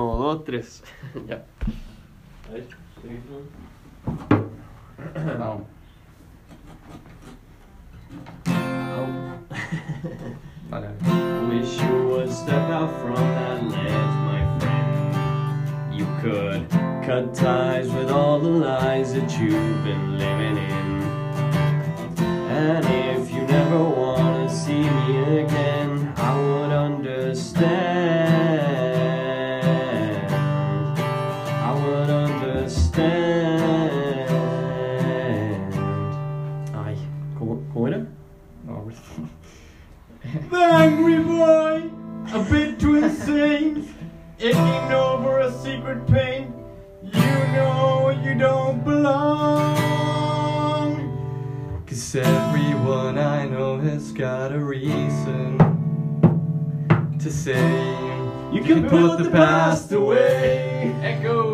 Uno, dos, tres. ya. A ver, Vamos. Vale. Wish you would step out from that ledge, my friend. You could cut ties with all the lies that you've been living in. And if you never wanna see me again, I would understand. Aching over a secret pain. You know you don't belong. Cause everyone I know has got a reason to say You can put the past away. Echo.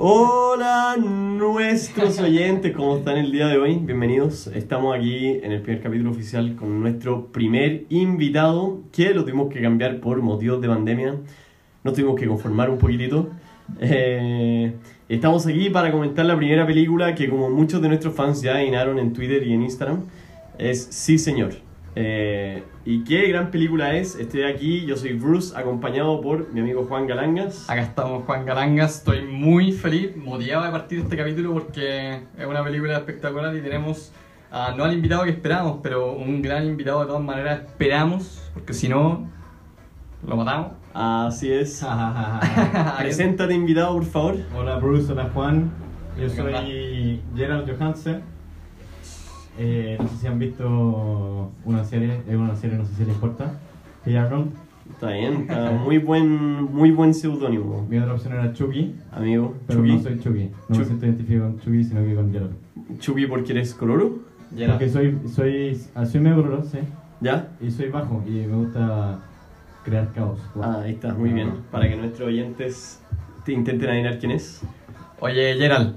Hola nuestros oyentes, ¿cómo están el día de hoy? Bienvenidos. Estamos aquí en el primer capítulo oficial con nuestro primer invitado que lo tuvimos que cambiar por motivos de pandemia. Nos tuvimos que conformar un poquitito. Eh, estamos aquí para comentar la primera película que como muchos de nuestros fans ya adivinaron en Twitter y en Instagram es Sí Señor. Eh, ¿Y qué gran película es? Estoy aquí, yo soy Bruce, acompañado por mi amigo Juan Galangas. Acá estamos Juan Garangas, estoy muy feliz, motivado de partir de este capítulo porque es una película espectacular y tenemos a, no al invitado que esperamos, pero un gran invitado de todas maneras esperamos, porque si no, lo matamos. Así es. Preséntate invitado, por favor. Hola Bruce, hola Juan. Yo soy Gerald Johansen. Eh, no sé si han visto una serie, es una serie, no sé si les importa. Que ya Ron. Está bien, está muy buen, muy buen seudónimo, Mi otra opción era Chucky, amigo. pero Chucky. no soy Chucky. No Chucky. me siento identificado con Chucky, sino que con Gerald. Chucky porque eres coloro. Porque soy, soy, ah, soy medio coloroso, sí. ¿Ya? Y soy bajo y me gusta crear caos. Ah, ahí está, muy bien. Para que nuestros oyentes te intenten adivinar quién es. Oye, Gerald,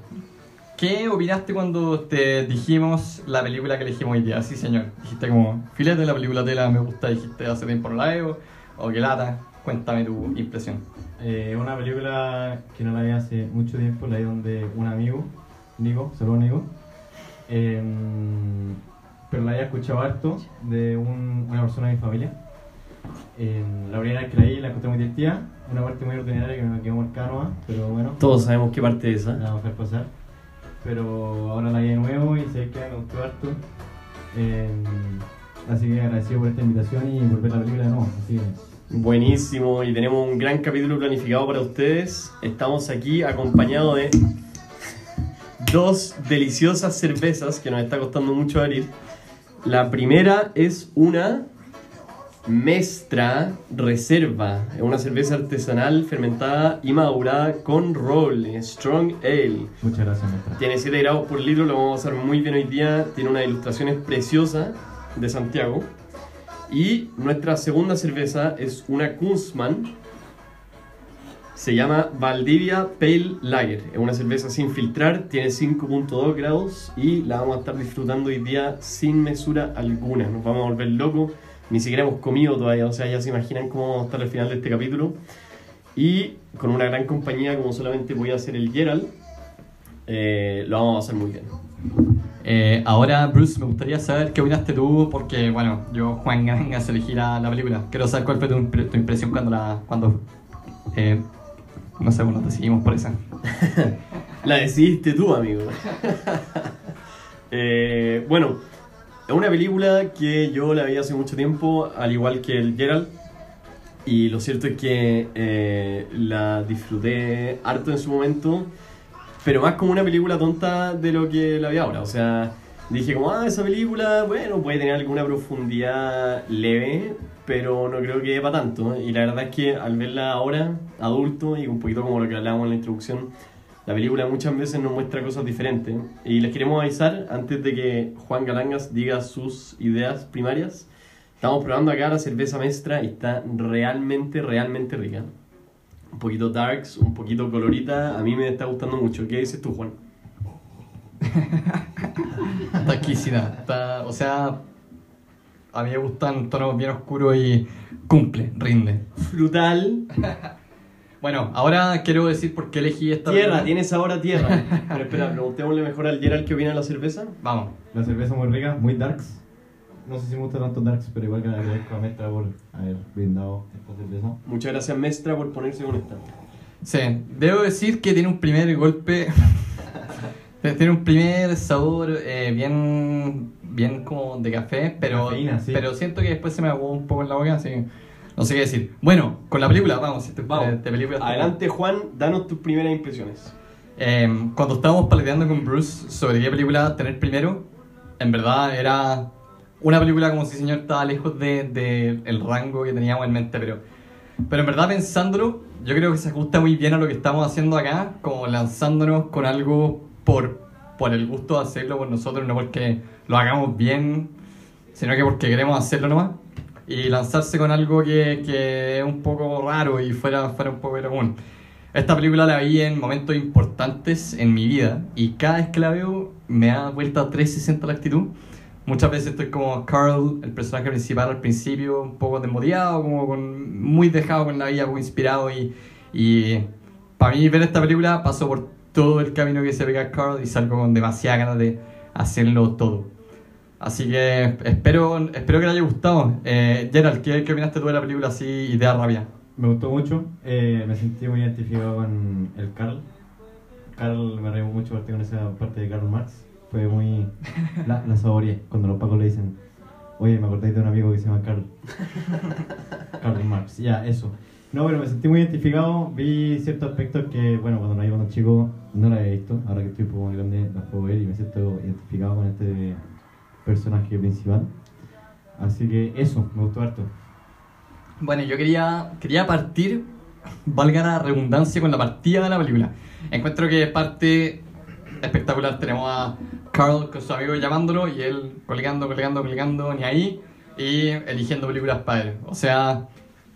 ¿qué opinaste cuando te dijimos la película que elegimos hoy día? Sí, señor. Dijiste como, filete, la película tela me gusta, dijiste hace tiempo no la veo, o que lata. Cuéntame tu impresión. Eh, una película que no la vi hace mucho tiempo, la vi donde un amigo, Nico, saludos Nico, eh, pero la había escuchado harto de un- una persona de mi familia. Eh, la primera vez que la vi la encontré muy divertida, una parte muy ordinaria que me quedó marcada pero bueno, Todos sabemos qué parte es la esa. vamos a pasar. Pero ahora la vi de nuevo y sé que me gustó harto. Eh, así que agradecido por esta invitación y por ver la película de nuevo. Así que Buenísimo, y tenemos un gran capítulo planificado para ustedes. Estamos aquí acompañados de dos deliciosas cervezas que nos está costando mucho abrir. La primera es una Mestra Reserva, es una cerveza artesanal fermentada y madurada con roble, Strong Ale. muchas gracias, maestra. Tiene 7 grados por litro, lo vamos a usar muy bien hoy día. Tiene unas ilustraciones preciosas de Santiago. Y nuestra segunda cerveza es una Kunzmann. Se llama Valdivia Pale Lager. Es una cerveza sin filtrar, tiene 5.2 grados y la vamos a estar disfrutando hoy día sin mesura alguna. Nos vamos a volver locos. Ni siquiera hemos comido todavía, o sea, ya se imaginan cómo vamos a estar al final de este capítulo. Y con una gran compañía, como solamente voy a hacer el Gerald, eh, lo vamos a hacer muy bien. Eh, ahora, Bruce, me gustaría saber qué opinaste tú, porque, bueno, yo, Juan Garangas, elegí la, la película. Quiero saber cuál fue tu, tu impresión cuando la. cuando. eh, no sé, bueno, decidimos por esa. La decidiste tú, amigo. Eh, bueno, es una película que yo la vi hace mucho tiempo, al igual que el Gerald. Y lo cierto es que eh, la disfruté harto en su momento, pero más como una película tonta de lo que la vi ahora. O sea, dije como, ah, esa película, bueno, puede tener alguna profundidad leve, pero no creo que para tanto. Y la verdad es que al verla ahora, adulto, y un poquito como lo que hablábamos en la introducción, la película muchas veces nos muestra cosas diferentes. Y les queremos avisar, antes de que Juan Galangas diga sus ideas primarias, estamos probando acá la cerveza Mestra y está realmente, realmente rica. Un poquito darks, un poquito colorita, a mí me está gustando mucho. ¿Qué dices tú, Juan? Está exquisita. Está, o sea, A mí me gustan tonos bien oscuros y cumple, rinde. Frutal. Bueno, ahora quiero decir por qué elegí esta Tierra, película. tienes ahora tierra. Pero espera, preguntémosle mejor al Gerald qué opina de la cerveza. Vamos. La cerveza muy rica, muy darks. No sé si me gusta tanto darks, pero igual que le agradezco a Mestra por haber brindado esta cerveza. Muchas gracias, Mestra, por ponerse con esta. Sí, debo decir que tiene un primer golpe. tiene un primer sabor eh, bien. bien como de café, pero. Cafeína, sí. Pero siento que después se me aguó un poco en la boca, así que no sé qué decir. Bueno, con la película, vamos, este- Vamos. de- de película. Adelante, Juan, danos tus primeras impresiones. Eh, cuando estábamos paleteando con Bruce sobre qué película tener primero, en verdad era una película como si señor estaba lejos de, de el rango que teníamos en mente, pero, pero en verdad pensándolo, yo creo que se ajusta muy bien a lo que estamos haciendo acá, como lanzándonos con algo por, por el gusto de hacerlo por nosotros, no porque lo hagamos bien, sino que porque queremos hacerlo nomás. Y lanzarse con algo que, que es un poco raro y fuera, fuera un poco común. Esta película la vi en momentos importantes en mi vida y cada vez que la veo me da vuelta a 360 la actitud. Muchas veces estoy como Carl, el personaje principal al principio, un poco desmotivado, como con, muy dejado con la vida, muy inspirado y, y para mí ver esta película pasó por todo el camino que se pega Carl y salgo con demasiada ganas de hacerlo todo. Así que espero, espero que le haya gustado. Eh, Gerald, ¿qué, ¿qué opinaste tú de la película así, Idea Rabia? Me gustó mucho, eh, me sentí muy identificado con el Carl. Carl me reí mucho parte con esa parte de Karl Marx. Fue muy. La, la saboreé cuando los pacos le dicen, oye, me acordáis de un amigo que se llama Carl. Karl Marx, ya, eso. No, pero me sentí muy identificado. Vi ciertos aspectos que, bueno, cuando no iba cuando chico no lo había visto. Ahora que estoy un poco más grande, los puedo ver y me siento identificado con este personaje principal. Así que eso, me gustó harto. Bueno, yo quería, quería partir, valga la redundancia, con la partida de la película. Encuentro que parte espectacular. Tenemos a Carl con su amigo llamándolo y él colgando, colgando, colgando, ni ahí, y eligiendo películas para él. O sea,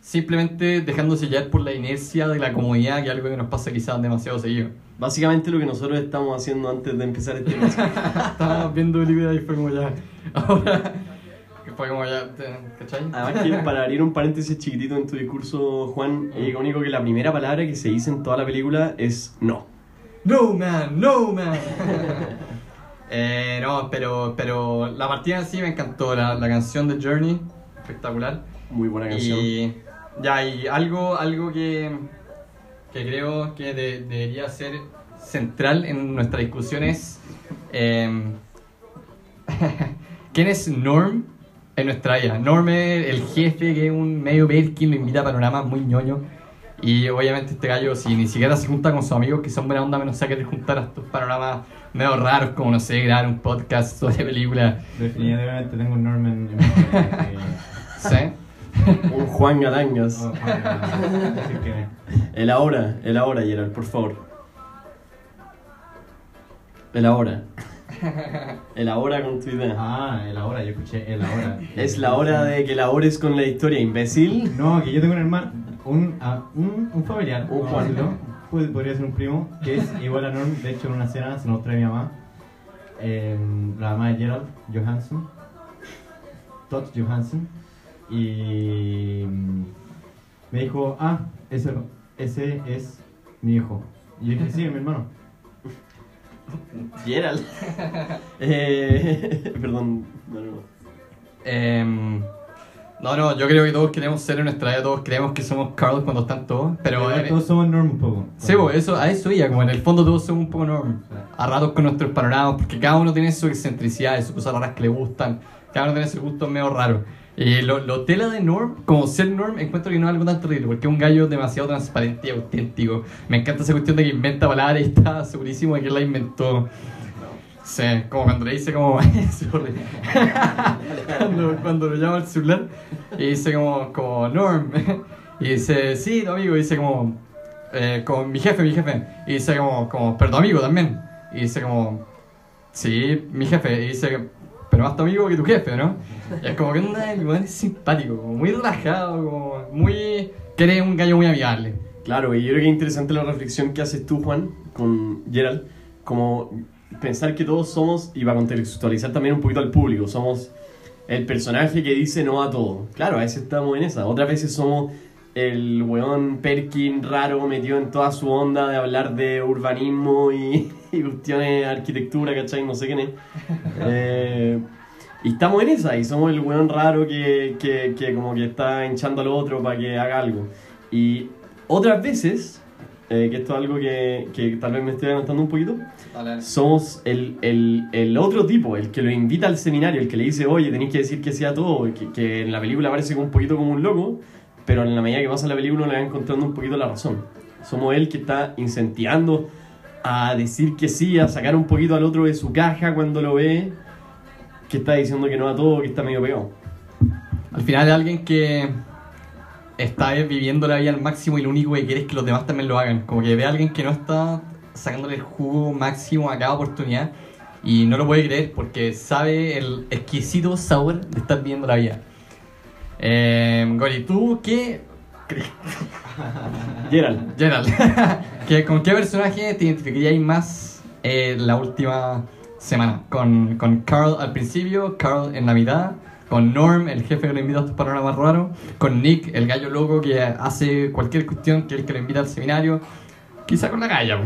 simplemente dejándose llevar por la inercia de la comodidad, que es algo que nos pasa quizás demasiado seguido. Básicamente lo que nosotros estamos haciendo antes de empezar este podcast. Estábamos viendo películas y fue como ya. Ahora. que Fue como ya. ¿Cachai? Además que para abrir un paréntesis chiquitito en tu discurso, Juan, es icónico que la primera palabra que se dice en toda la película es no. No man, no man. eh, no, pero, pero la partida en sí me encantó. La, la canción de Journey, espectacular. Muy buena canción. Y ya, y algo, algo que, que creo que de- debería ser central en nuestra discusión es em, quién es Norm en nuestra vida. Norm es el jefe que es un medio Perkin, lo invita a panoramas muy ñoño. Y obviamente este gallo, si ni siquiera se junta con sus amigos que son buena onda, menos se va a querer juntar a estos panoramas medio raros, como no sé, grabar un podcast sobre películas. Definitivamente tengo un Norman en ¿Sí? Un Juan oh, que- El ahora, el ahora, Gerald, por favor. El ahora. El ahora con tu idea. Ah, el ahora, yo escuché el ahora. Es la hora de que elabores con la historia, imbécil. No, que yo tengo un hermano, un, un, un familiar, Un Juan. puede- podría ser un primo, que es igual a Norm. De hecho, en una cena se nos trae mi mamá, eh, la mamá de Gerald Johansson, Todd Johansson, y mm, me dijo, ah, ese, ese es mi hijo. Y yo dije, sí, es mi hermano. Gerald. eh, perdón. No, no, no. Em, no, no, yo creo que todos queremos ser en nuestra vida, todos creemos que somos Carl cuando están todos, pero... En- todos somos Norm un poco. Sí, pues, eso, a eso iba, como en el fondo todos somos un poco norm. A ratos con nuestros panoramas, porque cada uno tiene su excentricidad, sus cosas raras que le gustan, cada uno tiene su gusto medio raro. Y lo, lo tela de Norm, como ser Norm, encuentro que no es algo tan terrible, porque es un gallo demasiado transparente y auténtico. Me encanta esa cuestión de que inventa palabras y está segurísimo de que la inventó. Sí, como cuando le dice como... Cuando, cuando lo llama al celular y dice como, como Norm. y dice, sí, tu amigo, y dice como... Eh, como mi jefe, mi jefe. Y dice como, como, pero tu amigo también. Y dice como, sí, mi jefe. Y dice, pero más tu amigo que tu jefe, ¿no? Y es como que onda, el weón es simpático, como muy relajado, como muy... Que eres un gallo muy amigable. Claro, y yo creo que es interesante la reflexión que haces tú, Juan, con Gerald, como pensar que todos somos, y para contextualizar también un poquito al público, somos el personaje que dice no a todo. Claro, a veces estamos en esa. Otras veces somos el weón Perkin raro metido en toda su onda de hablar de urbanismo y, y cuestiones de arquitectura, ¿cachai? No sé quién es. Eh, y estamos en esa, y somos el weón raro que, que, que como que está hinchando al otro para que haga algo. Y otras veces, eh, que esto es algo que, que tal vez me estoy adelantando un poquito, somos el, el, el otro tipo, el que lo invita al seminario, el que le dice, oye, tenéis que decir que sea todo, que, que en la película parece un poquito como un loco, pero en la medida que pasa la película le va encontrando un poquito la razón. Somos él que está incentivando a decir que sí, a sacar un poquito al otro de su caja cuando lo ve, que está diciendo que no a todo, que está medio pegado. Al final es alguien que está viviendo la vida al máximo y lo único que quiere es que los demás también lo hagan. Como que ve a alguien que no está sacándole el jugo máximo a cada oportunidad y no lo puede creer porque sabe el exquisito sabor de estar viviendo la vida. Eh, Gori, ¿tú qué? Gerald. Gerald, ¿qué- ¿con qué personaje te identificarías más eh, la última semana? ¿Con, ¿Con Carl al principio, Carl en la mitad? ¿Con Norm, el jefe que lo invita a estos panoramas raros? ¿Con Nick, el gallo loco que hace cualquier cuestión que el que lo invita al seminario? Quizá con la galla.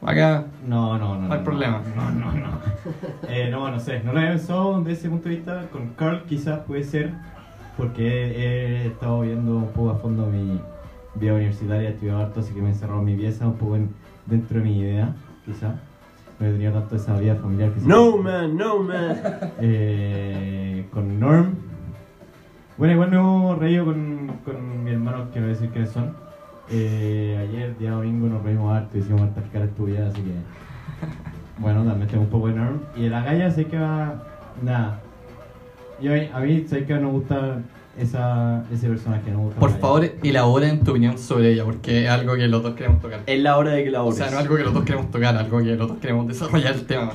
Acá No, no, no. No hay problema. No, no, no. Eh, no, no sé. No lo había pensado desde ese punto de vista. Con Carl quizás puede ser porque he, he estado viendo un poco a fondo mi vida universitaria, he estudiado harto, así que me he encerrado en mi pieza, un poco en- dentro de mi idea, quizás. No he tenido tanto esa vida familiar que No man, no man. Eh, con Norm. Bueno, igual me hemos reído con, con mi hermano, que no voy a decir quiénes son. Eh, ayer, día domingo, nos reímos harto, hicimos hartas caras estudiadas, así que. Bueno, también tengo un poco de Norm. Y de la galla sé que va. Nada. Yo, a mí sé que no gusta esa, ese personaje, no gusta. Por favor, elabora en tu opinión sobre ella, porque es algo que los dos queremos tocar. Es la hora de que la O sea, no es algo que los dos queremos tocar, algo que los dos queremos desarrollar el tema.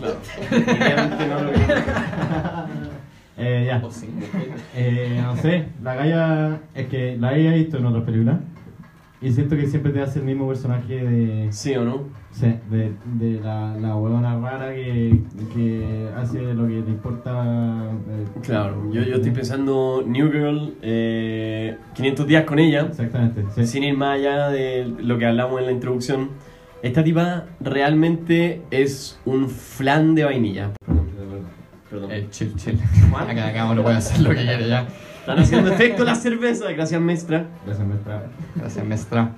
Definitivamente no lo. Eh, ya. Sí. Eh, no sé, la galla. Es que la he visto en otras películas. Y siento que siempre te hace el mismo personaje de. ¿Sí o no? Sí, de, de la, la huevona rara que, que hace lo que le importa. eh, Claro, yo, yo estoy pensando New Girl, eh, 500 días con ella, Exactamente, sí. sin ir más allá de lo que hablamos en la introducción. Esta tipa realmente es un flan de vainilla. Perdón. Eh, chill, chill. Acá, acá uno puede hacer lo que quiere ya. Están haciendo efecto las cervezas, gracias Mestra. Gracias, maestra. Gracias, maestra.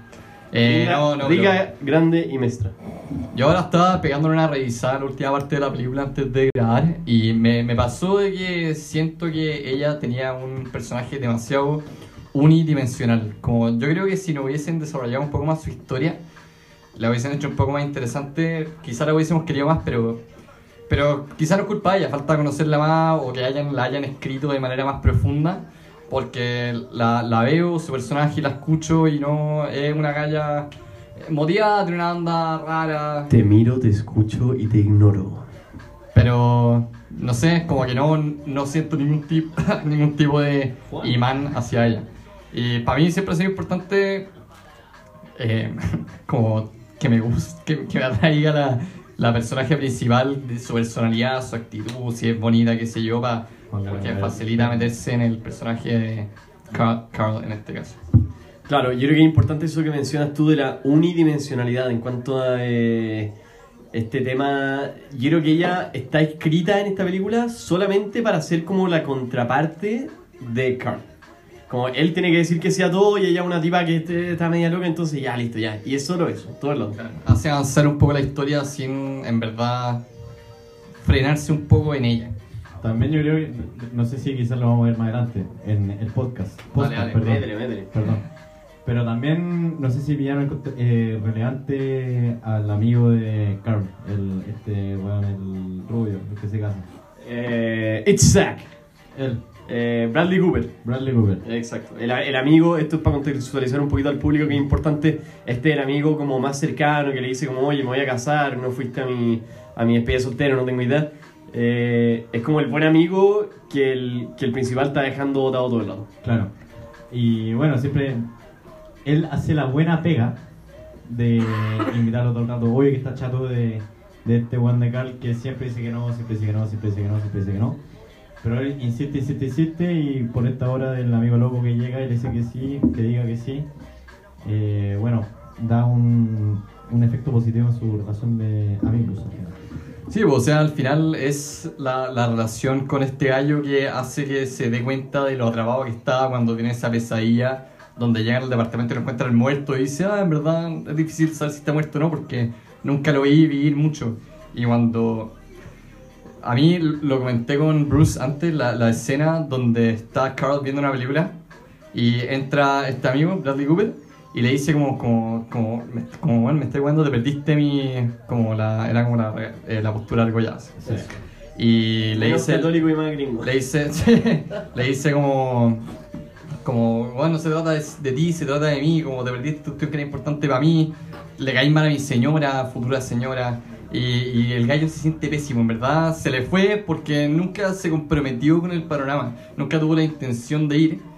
Eh, no, no, pero grande y Mestra. yo ahora estaba pegándole una revisada la última parte de la película antes de grabar y me, me pasó de que siento que ella tenía un personaje demasiado unidimensional. Como yo creo que si no hubiesen desarrollado un poco más su historia, la hubiesen hecho un poco más interesante, quizá la hubiésemos querido más, pero pero quizá no es culpa de ella, falta conocerla más o que hayan, la hayan escrito de manera más profunda, porque la, la veo, su personaje, la escucho y no es una galla motivada, tiene una onda rara, Te miro, te escucho y te ignoro. pero no sé, como que no, no siento ningún tipo, ningún tipo de Juan. imán hacia ella. Y para mí siempre ha sido importante eh, como que me guste, que, que me atraiga la, la personaje principal, de su personalidad, su actitud, si es bonita, qué sé yo, pa, Juan porque facilita meterse en el personaje de Carl, Carl en este caso. Claro, yo creo que es importante eso que mencionas tú de la unidimensionalidad en cuanto a eh, este tema. Yo creo que ella está escrita en esta película solamente para ser como la contraparte de Carl. Como él tiene que decir que sea todo y ella es una tipa que este- está media loca, entonces ya, listo, ya. Y es solo eso, todo el otro. Hace avanzar un poco la historia sin, en verdad, frenarse un poco en ella. También yo creo que, no sé si quizás lo vamos a ver más adelante, en el podcast. Podcast, dale, perdón. Métele, métele. Perdón. Pero también, no sé si pillaron eh, relevante al amigo de Carl, el, este weón, el rubio, el que se casa. Eh, it's Zack. Él, Eh, Bradley Cooper. Bradley Cooper. Exacto. El, el amigo, esto es para contextualizar un poquito al público que es importante, este es el amigo como más cercano que le dice como, oye, me voy a casar, no fuiste a mi, a mi despedida soltero, no tengo idea. Eh, es como el buen amigo que el, que el principal está dejando botado todo el lado. Claro. Y bueno, siempre él hace la buena pega de invitarlo todo el rato. Oye, que está chato de, de este Juan de Carl que siempre dice que no, siempre dice que no, siempre dice que no, siempre dice que no. Pero él insiste, insiste, insiste y por esta hora del amigo loco que llega y le dice que sí, que diga que sí, eh, bueno, da un, un efecto positivo en su relación de amigos. Sí, pues, o sea, al final es la, la relación con este gallo que hace que se dé cuenta de lo atrapado que está cuando tiene esa pesadilla donde llega al departamento y lo encuentra el muerto y dice, ah, en verdad es difícil saber si está muerto o no porque nunca lo vi vivir mucho. Y cuando... A mí lo comenté con Bruce antes, la, la escena donde está Carl viendo una película y entra este amigo, Bradley Cooper, y le dice como, como, como, me, como bueno, me estoy jugando, te perdiste mi, como la, era como la, eh, la postura del Goyazo. Sí. Y le dice, católico y más gringo. le dice, le dice como, como, bueno, no se trata de, de ti, se trata de mí, como te perdiste tú que era importante para mí, le caí mal a mi señora, futura señora, y, y el gallo se siente pésimo, en verdad, se le fue porque nunca se comprometió con el panorama, nunca tuvo la intención de ir.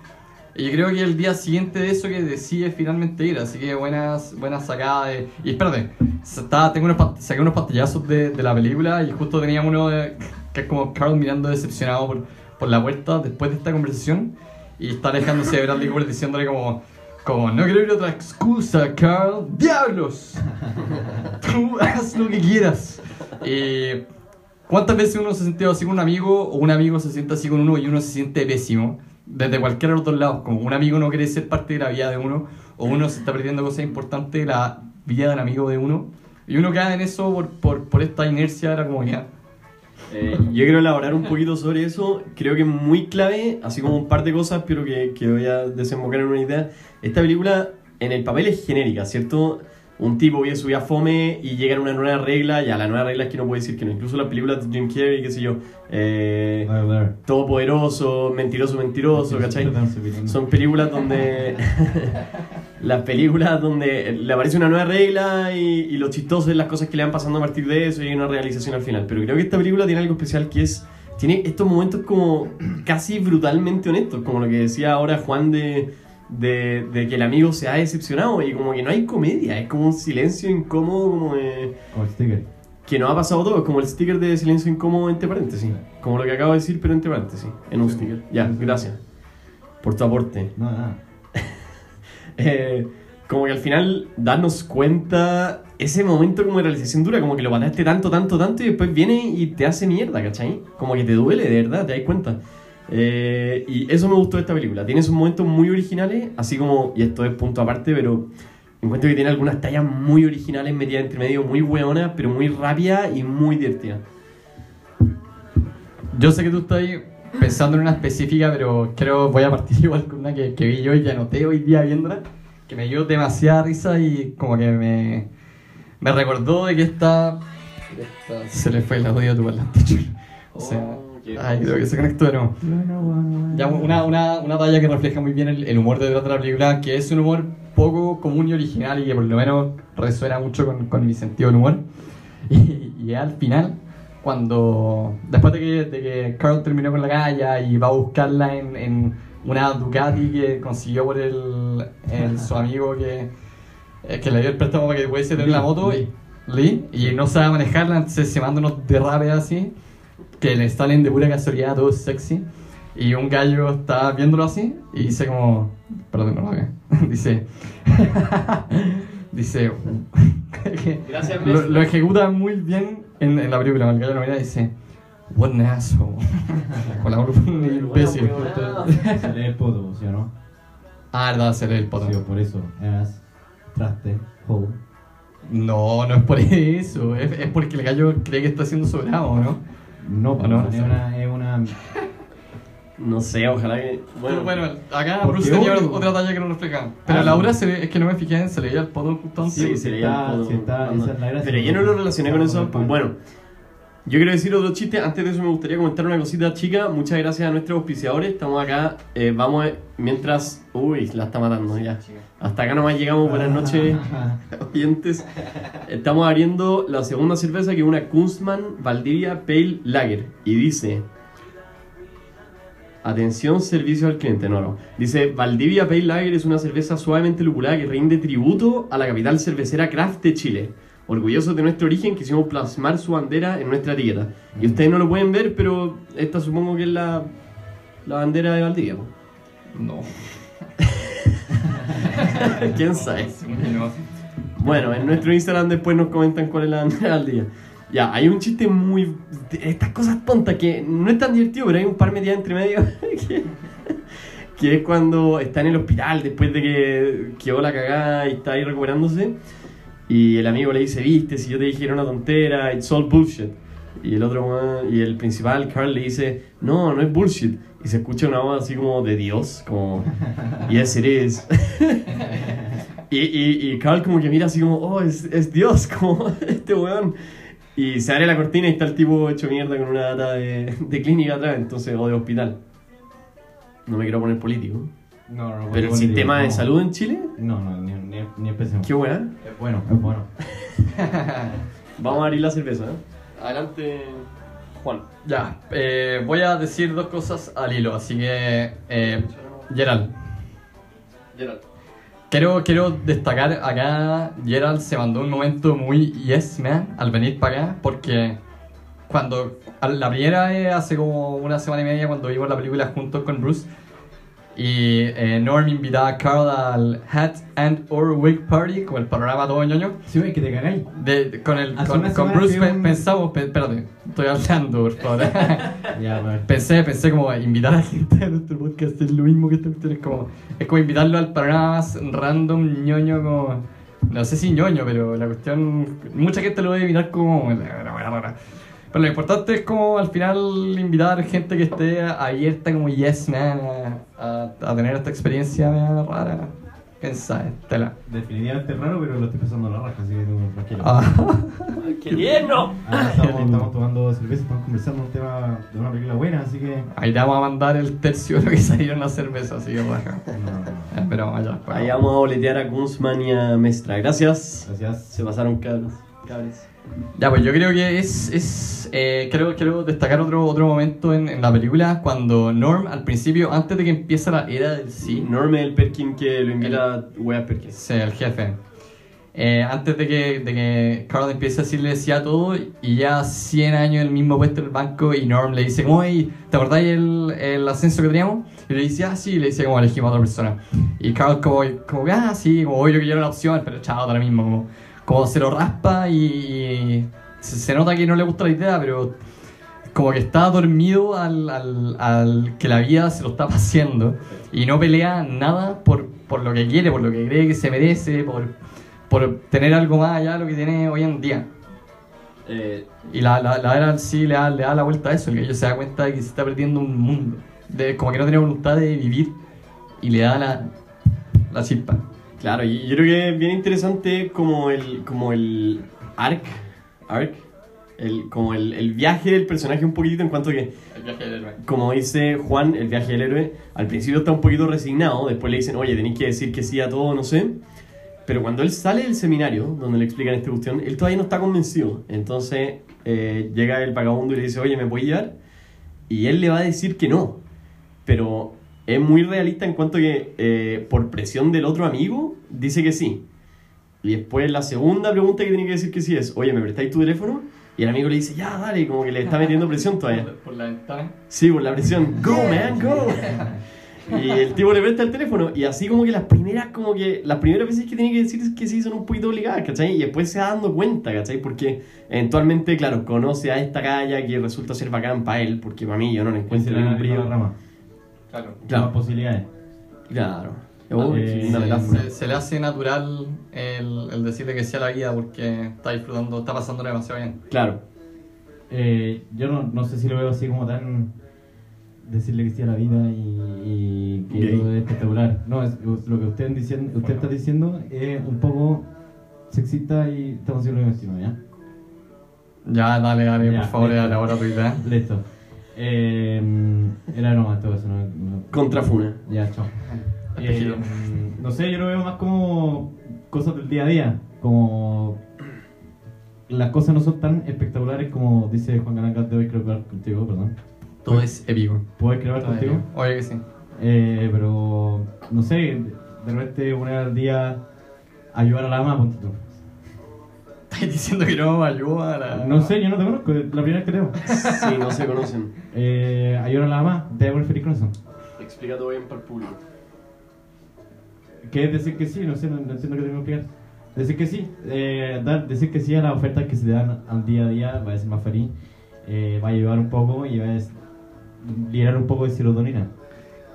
Y creo que el día siguiente de eso que decide finalmente ir, así que buenas, buenas sacadas de... Y espérate, estaba, tengo unos, saqué unos pantallazos de, de la película y justo tenía uno de- que es como Carl mirando decepcionado por, por la puerta después de esta conversación y está alejándose de Bradley Cooper diciéndole como, como no quiero ir otra excusa, Carl, diablos, tú haz lo que quieras. Y ¿Cuántas veces uno se ha sentido así con un amigo o un amigo se siente así con uno y uno se siente pésimo? Desde cualquiera de los dos lados, como un amigo no quiere ser parte de la vida de uno o uno se está perdiendo cosas importantes de la vida del amigo de uno y uno queda en eso por, por, por esta inercia de la comunidad. Eh, yo quiero elaborar un poquito sobre eso. Creo que es muy clave, así como un par de cosas, pero que, que voy a desembocar en una idea. Esta película en el papel es genérica, ¿cierto? Un tipo vive su vida fome y llega a una nueva regla, y a la nueva regla es que no puede decir que no. Incluso las películas de Jim Carrey, qué sé yo, eh. Todopoderoso, Mentiroso, Mentiroso, ¿cachai? Son películas donde. las películas donde le aparece una nueva regla y, y lo chistoso es las cosas que le van pasando a partir de eso y hay una realización al final. Pero creo que esta película tiene algo especial que es. Tiene estos momentos como casi brutalmente honestos, como lo que decía ahora Juan de, de, de que el amigo se ha decepcionado y como que no hay comedia, es como un silencio incómodo, como de, Como el sticker. que nos ha pasado todo, es como el sticker de silencio incómodo entre paréntesis, como lo que acabo de decir, pero entre paréntesis, en un sticker. Ya, gracias por tu aporte. No, nada. Eh, como que al final darnos cuenta ese momento como de realización dura, como que lo pataste tanto, tanto, tanto y después viene y te hace mierda, ¿cachai? Como que te duele, de verdad, te das cuenta. Eh, y eso me gustó de esta película. Tiene esos momentos muy originales, así como, y esto es punto aparte, pero encuentro que tiene algunas tallas muy originales metidas entre medio, muy hueonas, pero muy rápidas y muy divertidas. Yo sé que tú estás pensando en una específica, pero creo voy a partir igual con una que, vi yo y que anoté hoy día viéndola, que me dio demasiada risa y como que me, me recordó de que esta, Se le fue el audio a tu parlante. O sea, ay, creo que se conectó de nuevo. Ya, una, una, una talla que refleja muy bien el, el humor detrás de la película, que es un humor poco común y original y que por lo menos resuena mucho con, con mi sentido del humor. Y, y al final, cuando después de que, de que Carl terminó con la galla y va a buscarla en, en una Ducati que consiguió por el, el- su amigo que, eh, que le dio el préstamo para que pudiese tener la moto, y, Lee, y no sabe manejarla, entonces se manda unos derrapes así que le salen de pura casualidad, todo sexy. Y un gallo está viéndolo así y dice como... Perdón, no lo veo. dice... dice... que Gracias, lo, lo ejecuta muy bien en, en la película. El gallo lo mira y dice... What an asshole. Con la un imbécil. Se lee el poto, ¿sí o no? Ah, verdad, se lee el poto. Sí, por eso. As, traste, hole. No, no es por eso. Es, es porque el gallo cree que está siendo sobrado, ¿no? No, ¿O no? es una, es una No sé, ojalá que. Bueno, Bueno, acá Bruce tenía obvio. otra talla que no refleja. Pero Ah, Laura se ve- es que no me fijé en se leía el poto justo antes. Sí, se leía el podo sí está- esa es la gracia. Pero yo no lo relacioné con eso. Pan. Bueno, yo quiero decir otro chiste. Antes de eso, me gustaría comentar una cosita chica. Muchas gracias a nuestros auspiciadores. Estamos acá. eh, vamos a- mientras. Uy, la está matando ya. Hasta acá nomás llegamos. Buenas noches, oyentes. Estamos abriendo la segunda cerveza que es una Kunstmann Valdivia Pale Lager. Y dice. Atención, servicio al cliente, no, no. Dice, Valdivia Pale Lager es una cerveza suavemente lupulada que rinde tributo a la capital cervecera craft de Chile. Orgullosos de nuestro origen, quisimos plasmar su bandera en nuestra etiqueta. Y ustedes no lo pueden ver, pero esta supongo que es la, la bandera de Valdivia. No. ¿Quién sabe? No. Bueno, en nuestro Instagram después nos comentan cuál es la bandera del día. Ya, hay un chiste muy... de Estas cosas tontas que no es tan divertido, pero hay un par metidas entre medio que, que es cuando está en el hospital después de que quedó la cagada y está ahí recuperándose y el amigo le dice, viste, si yo te dijera una tontera, it's all bullshit. Y el otro, y el principal, Carl, le dice, no, no es bullshit. Y se escucha una voz así como de Dios, como, yes it is. Y, y, y Carl como que mira así como, oh, es, es Dios, como este weón. Y se abre la cortina y está el tipo hecho mierda con una data de, de clínica atrás, entonces, o de hospital. No me quiero poner político. No, no, Pero el no, sistema de salud en Chile, No, no, ni, ni, ni empecemos. qué weón. Es bueno, es bueno. Vamos a abrir la cerveza, ¿eh? Adelante, Juan. Ya, eh, voy a decir dos cosas al hilo, así que. Eh, Gerald, Gerald. quiero, quiero destacar acá: Gerald se mandó un momento muy yes man al venir para acá, porque cuando. La primera vez, hace como una semana y media, cuando vimos la película juntos con Bruce, y eh, Norm invitaba a Carl al Hat and or Wig Party, como el panorama todo ñoño. Sí, güey, que te cagáis. De, con el, Hace con, con Bruce pe- un- pensamos, pe- espérate, estoy hablando, por favor. Pensé, pensé como invitar a gente a nuestro podcast es lo mismo que esta es como, es como invitarlo al panorama más random, ñoño, como, no sé si ñoño, pero la cuestión, mucha gente lo debe mirar como, pero lo importante es como al final invitar gente que esté abierta como yes man a, a- a tener esta experiencia rara. ¿Quién sabe? Tela. Definitivamente raro, pero lo estoy pasando a la raja, así que tú tranquilo. Ah. ¡Qué tierno! Ah, estamos, estamos tomando cerveza, estamos conversando un tema de una película buena, así que. Ahí te vamos a mandar el tercio de lo que salieron las cervezas, así que raja. No, no, no. Pero vamos allá. pues. Ahí vamos a boletear a Guzmán y a Mestra. Gracias. Gracias. Se pasaron cabros. Cabres. Ya, pues yo creo que es. es eh, creo, quiero destacar otro, otro momento en, en la película cuando Norm, al principio, antes de que empiece la era del sí, Norm es el Perkin que lo invita a Wea Perkins. Sí, el jefe. Eh, antes de que, de que Carl empiece a decirle sí a todo y ya 100 años el mismo puesto en el banco y Norm le dice como, ¿te acordáis el, el ascenso que teníamos? Y le dice, ah, sí, y le dice como elegimos a otra persona. Y Carl como, como ah, sí, como obvio que yo era la opción, pero chao, ahora mismo, como, como se lo raspa y, se, se nota que no le gusta la idea, pero como que está dormido al, al, al que la vida se lo está paseando y no pelea nada por, por lo que quiere, por lo que cree que se merece, por, por tener algo más allá de lo que tiene hoy en día. Eh, Y la, la, la era sí le da, le da la vuelta a eso, el que ellos se da cuenta de que se está perdiendo un mundo, de, como que no tiene voluntad de vivir y le da la, la chispa. Claro, y yo creo que es bien interesante como el, como el arc, arc el, como el, el viaje del personaje un poquitito en cuanto que El viaje del héroe. como dice Juan, el viaje del héroe, al principio está un poquito resignado, después le dicen, oye, tenéis que decir que sí a todo, no sé. Pero cuando él sale del seminario, donde le explican esta cuestión, él todavía no está convencido. Entonces eh, llega el vagabundo y le dice, oye, ¿me puedes llevar? Y él le va a decir que no. Pero es muy realista en cuanto que eh, por presión del otro amigo, dice que sí. Y después la segunda pregunta que tiene que decir que sí es, oye, ¿me prestáis tu teléfono? Y el amigo le dice, ya, dale, como que le está metiendo presión todavía. Por, por la ventana. Sí, por la presión. Go, man, go. Y el tipo le presta el teléfono y así como que las primeras, como que las primeras veces que tiene que decir que sí son un poquito obligadas, ¿cachai? Y después se va dando cuenta, ¿cachai? Porque eventualmente, claro, conoce a esta calla que resulta ser bacán para él, porque para mí yo no le encuentro ningún brillo. Claro. Claro. Más posibilidades. Claro. Oh, Eh, una Se, le hace natural el, el decirle que sí a la vida porque está disfrutando, está pasando demasiado bien. Claro. Eh, yo no, no sé si lo veo así como tan decirle que sí a la vida y, y que Gay. todo es espectacular. No, es, lo que usted, diciendo, usted está diciendo es un poco sexista y estamos haciendo lo mismo, ¿ya? Ya, dale, dale, Ya, por favor, listo. elabora tu idea. Listo. Eh, era no, en todo caso, no, no- Contrafuna. Ya, chao. Eh, no sé, yo lo veo más como cosas del día a día. Como las cosas no son tan espectaculares como dice Juan Galangas de hoy, creo que contigo, perdón. Todo es épico. ¿Puedes crear contigo? épico. Oye que sí. Eh, pero no sé, de repente una vez al día ayudar a la ama, ponte tú. ¿Estás diciendo que no ayuda a la.? No sé, yo no te conozco, es la primera vez que te veo. Sí, no se conocen. Eh, hay una la más, a feliz con eso. Explica todo bien para el público. ¿Qué es decir que sí? No sé, no, no entiendo qué tengo que explicar. Decir que sí, eh, dar, decir que sí a las ofertas que se dan al día a día va a ser más feliz, eh, va a ayudar un poco y va a liberar un poco de serotonina.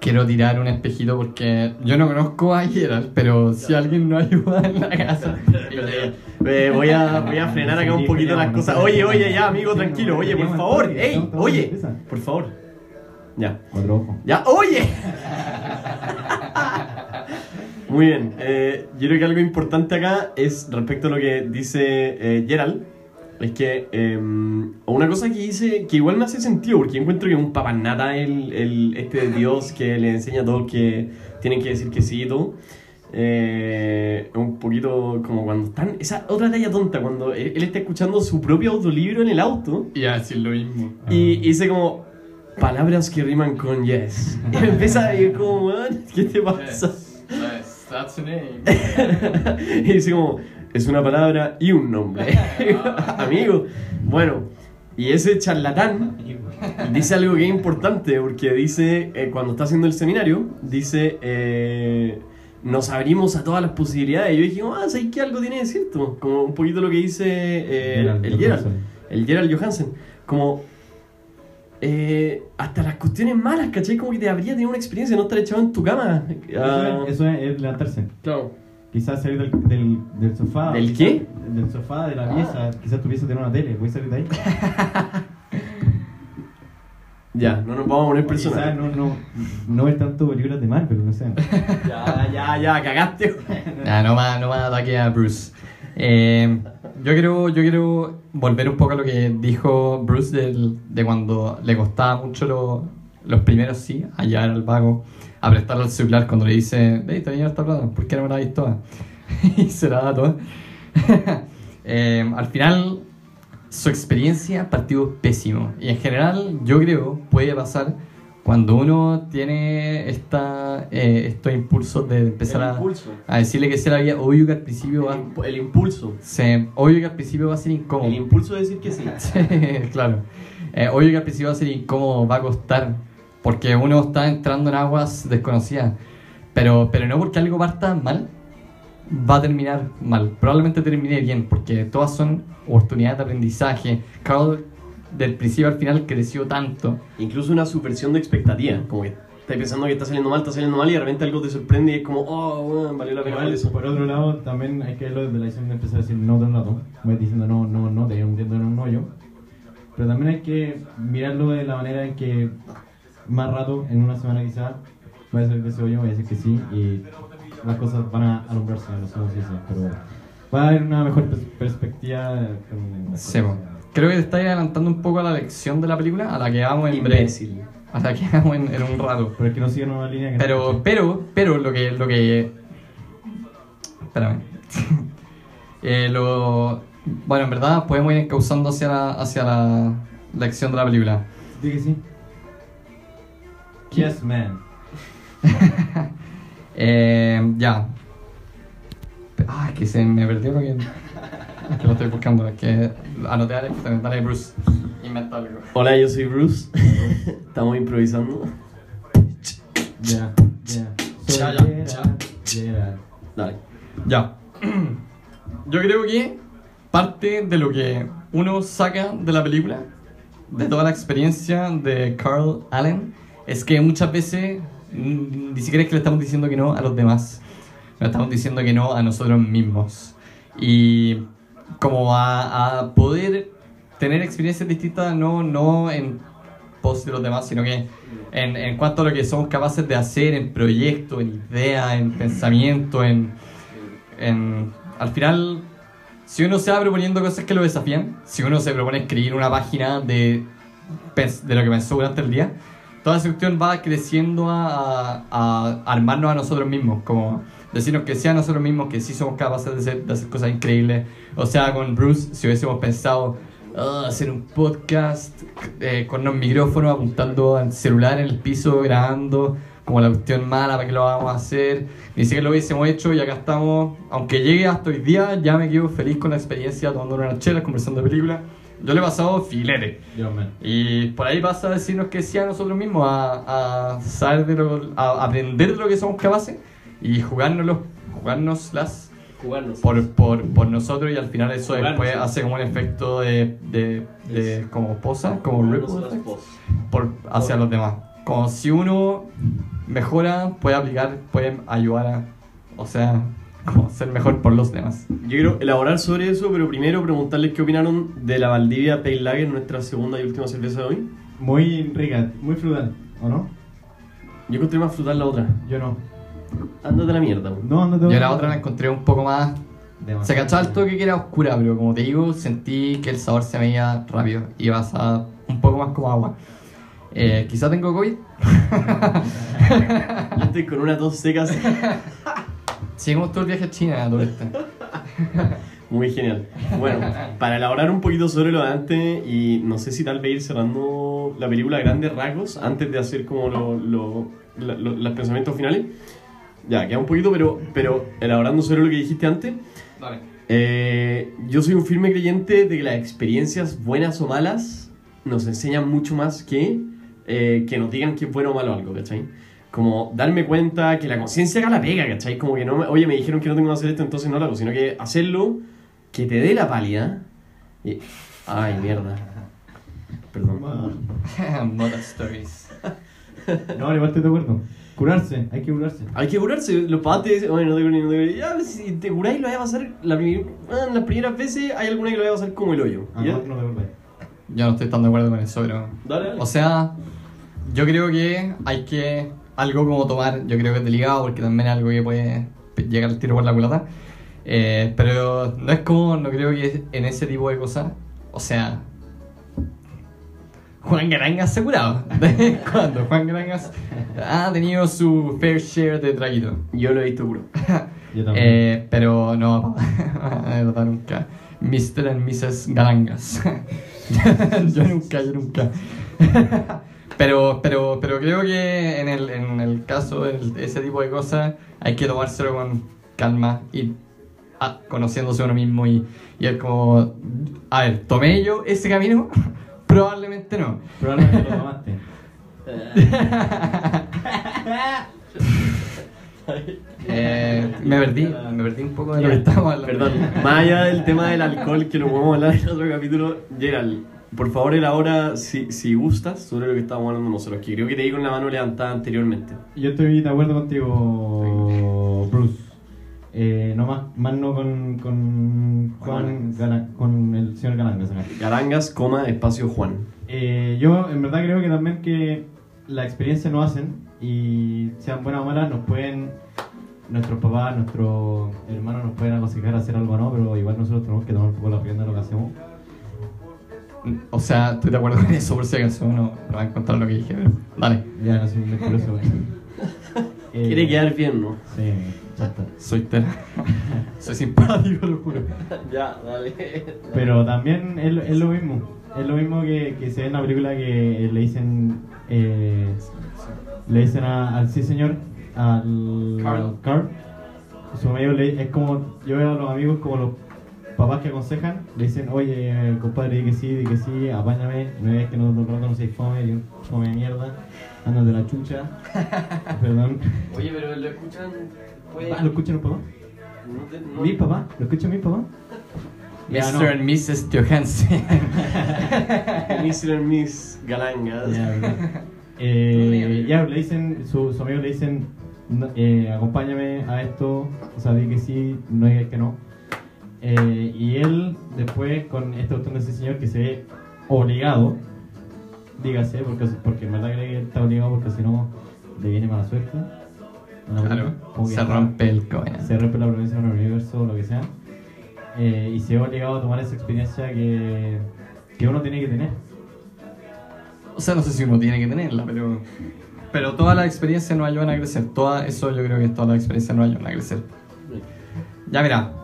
Quiero tirar un espejito porque yo no conozco a Gerald, pero si alguien no ayuda en la casa. Eh, voy, a, voy a frenar acá un poquito las cosas. Oye, oye, ya, amigo, tranquilo. Oye, por favor. Ey, oye, por favor. Ya. Cuatro ojos. Ya, oye. Muy bien. eh, yo creo que algo importante acá es respecto a lo que dice eh, Gerald. Es que eh, una cosa que dice que igual me hace sentido, porque encuentro que un papanata el, el, este Dios que le enseña a todos que tienen que decir que sí y todo. Eh, un poquito como cuando están. Esa otra talla tonta, cuando él, él está escuchando su propio autolibro en el auto. Y a decir lo mismo. Ah. Y, dice como palabras que riman con yes. Y empieza a ir como, "Man, ¿qué te pasa? Yes, yes, that's a name. Y dice como, es una palabra y un nombre. Amigo. Bueno, y ese charlatán dice algo que es importante, porque dice, eh, cuando está haciendo el seminario, dice, eh, nos abrimos a todas las posibilidades. Y yo dije, ah, ¿sabes qué algo tiene de cierto? Como un poquito lo que dice eh, el Gerald. El Gerald Johansen, como eh, hasta las cuestiones malas, ¿cachai? Como que te habría tenido una experiencia, no estar echado en tu cama. Ah, Eso, es, eso es levantarse. claro. Quizás salir del, del, del sofá. ¿Del quizás- qué? Del sofá, de la pieza. Quizás tu pieza tiene una tele. ¿Puedes salir de ahí? Ya, no nos vamos a poner Quizás personal. no, no, no ver tanto películas de Marvel, no sé. Ya, ya, ya, cagaste. Nah, no más, no más ataque a Bruce. Eh, yo quiero, yo quiero volver un poco a lo que dijo Bruce del- de cuando le costaba mucho lo- los primeros sí, a llevar al vago, a prestarle el celular cuando le dice, hey, te voy a esta plata, ¿por qué no me la dais toda? y se la da toda. Eh, al final, su experiencia partió pésimo. Y en general, yo creo, puede pasar cuando uno tiene esta, eh, estos impulsos de empezar a, a decirle que sea la vida, obvio que al principio va, El, el impulso. se, obvio que al principio va a ser incómodo. El impulso de decir que sí. Sí, claro. Eh, obvio que al principio va a ser incómodo, va a costar, porque uno está entrando en aguas desconocidas. Pero, pero no porque algo parta mal, va a terminar mal. Probablemente termine bien, porque todas son oportunidades de aprendizaje. Carl, del principio al final, creció tanto. Incluso una subversión de expectativa. Como que estás pensando que está saliendo mal, está saliendo mal y de repente algo te sorprende y es como, oh, bueno, valió la pena eso. por otro lado, también hay que verlo desde la decisión de empezar a decir no todo el rato. Voy diciendo no, no, no, te voy hundiendo en un hoyo. Pero también hay que mirarlo de la manera en que más rato, en una semana quizá, voy a salir de ese hoyo, voy a decir que sí y las cosas van a alumbrarse, no sé cómo se dice, pero va a haber una mejor pers- perspectiva. Sí. Creo que te estáis adelantando un poco a la lección de la película, a la que vamos en breve. Imbécil. A la que vamos en, en un rato. Pero es que no siguen una línea que Pero, pero, pero lo que, lo que, espérame, Eh, lo, bueno, en verdad podemos ir encauzando hacia la, hacia la lección de la película. Di que sí. Yes, man. Eh, ya. Ah, es que se me perdió lo que, que lo estoy buscando. Es que anoté dale, dale Bruce. Inventa algo. Hola, yo soy Bruce. Estamos improvisando. Ya, ya. Ya, ya. Dale. Ya. Yo creo que parte de lo que uno saca de la película, de toda la experiencia de Carl Allen, es que muchas veces mm, ni siquiera es que le estamos diciendo que no a los demás, le estamos diciendo que no a nosotros mismos. Y como a, poder tener experiencias distintas, no, no en pos de los demás, sino que en, en cuanto a lo que somos capaces de hacer en proyectos, en ideas, en pensamiento, en, en- al final, si uno se va proponiendo cosas que lo desafían, si uno se propone escribir una página de, de lo que pensó durante el día, toda esa cuestión va creciendo a, a- a armarnos a nosotros mismos, como decirnos que sea nosotros mismos, que sí somos capaces de hacer, de hacer cosas increíbles. O sea, con Bruce, si hubiésemos pensado "Ah, hacer un podcast eh, con unos micrófonos apuntando al celular en el piso, grabando, como la cuestión mala, ¿para qué lo vamos a hacer? Ni siquiera lo hubiésemos hecho y acá estamos. Aunque llegue hasta hoy día, ya me quedo feliz con la experiencia, tomando unas chelas, conversando de película. Yo le he pasado filete. Y por ahí pasa a decirnos que sí a nosotros mismos, a, a saber de lo, a aprender de lo que somos capaces y jugárnoslo, jugárnoslas Jugarnos. por, por, por nosotros y al final eso Jugarnos, después sí. hace como un efecto de, de, de como posa, como ripple por, hacia los demás. Como si uno mejora, puede aplicar, puede ayudar a, o sea, como ser mejor por los demás. Yo quiero elaborar sobre eso, pero primero preguntarles qué opinaron de la Valdivia Pale Lager, nuestra segunda y última cerveza de hoy. Muy rica, muy frutal, ¿o no? Yo encontré más frutal la otra. Yo no. Ándate a la mierda. weón. No, no te Yo la otra la encontré un poco más Demasiado. Se cachaba el toque que era oscura, pero como te digo, sentí que el sabor se veía rápido y a un poco más como agua. Eh, quizá tengo COVID. Yo estoy con una tos seca como todo el viaje a China, esto. Muy genial. Bueno, para elaborar un poquito sobre lo de antes y no sé si tal vez ir cerrando la película a grandes rasgos antes de hacer como lo- lo- lo- los pensamientos finales. Ya, queda un poquito, pero, pero elaborando sobre lo que dijiste antes. Dale. Eh, yo soy un firme creyente de que las experiencias buenas o malas nos enseñan mucho más que eh, que nos digan que es bueno o malo algo, ¿cachai? Como darme cuenta que la conciencia haga la pega, ¿cachai? Como que no me, oye, me dijeron que no tengo que hacer esto, entonces no lo hago, sino que hacerlo, que te dé la pálida. Y, ay, mierda. Perdón. Moda Stories. No, al igual estoy de acuerdo. Curarse, hay que curarse. Hay que curarse, los dicen, oye, no te cures, no te. Ya, si te curáis lo vas a pasar, la prim- ah, las primeras veces hay alguna que lo va a pasar como el hoyo. Ah, ¿ya? no, no te. Yo no estoy tan de acuerdo con eso, pero. Dale, dale. O sea, yo creo que hay que. Algo como tomar, yo creo que es delicado porque también es algo que puede llegar al tiro por la culata. Eh, pero no es como, no creo que en ese tipo de cosas. O sea. Juan Garangas asegurado. ¿De cuándo? Juan Garangas ha tenido su fair share de traguito. Yo lo he visto puro. Yo también. Eh, pero no, de verdad nunca. Mr. and Mrs. Galangas. yo nunca, yo nunca. Pero, pero, pero creo que en el, en el caso de ese tipo de cosas hay que tomárselo con calma y ah, conociéndose uno mismo y, y es como, a ver, ¿tomé yo ese camino? Probablemente no. Probablemente lo tomaste. Eh, me perdí, me perdí un poco de lo que estábamos hablando. Perdón, más allá del tema del alcohol, que lo podemos hablar en otro capítulo, Gerald, por favor elabora, si, si gustas, sobre lo que estábamos hablando nosotros, que creo que te di con la mano levantada anteriormente. Yo estoy de acuerdo contigo, Bruce. Eh, no más, más no con, con Juan, Gala- con el señor Galangas acá. Garangas, coma, espacio Juan. Eh, yo en verdad creo que también que la experiencia no hacen y sean buenas o malas nos pueden nuestros papás, nuestros hermanos nos pueden aconsejar hacer algo o no, pero igual nosotros tenemos que tomar un poco la rienda de lo que hacemos. O sea, estoy de acuerdo con eso, por si acaso no, no va a encontrar lo que dije, pero dale. Ya no soy un mentiroso, güey. Eh, Quiere quedar bien, ¿no? Sí, ya está. Soy tela. Soy simpático, lo juro. ya, dale. Pero también es, lo- es lo mismo. Es lo mismo que, que se ve en la película que le dicen. eh, le dicen a- al sí señor, al Carl. Carl. Su amigo le, es como. Yo veo a los amigos como los papás que aconsejan. Le dicen, oye, compadre, di que sí, di que sí, apáñame. No ves que no, no, no seis fome, y un fome de mierda. Andas de la chucha. Perdón. Oye, pero lo escuchan. Ah, ¿Lo escuchan los papás? ¿Mi papá? ¿Lo escuchan mis papás? Ya, no. Mr. and Mrs. Johansen. Mr. and Miss Galangas. Ya, verdad. Eh, ya, le dicen, su, su amigo le dicen, no, eh, acompáñame a esto, o sea, di que sí, no digas que no. Eh, y él, después, con esta cuestión de ese señor que se ve obligado, dígase, porque, porque en verdad cree que está obligado porque si no, le viene mala suerte. Claro, se rompe el coño. se rompe la promesa en el universo o lo que sea. Eh, y se ve obligado a tomar esa experiencia que, que uno tiene que tener. O sea, no sé si uno tiene que tenerla, pero. Pero todas las experiencias nos ayudan a crecer. Toda, eso yo creo que todas las experiencias nos ayudan a crecer. Ya, mira.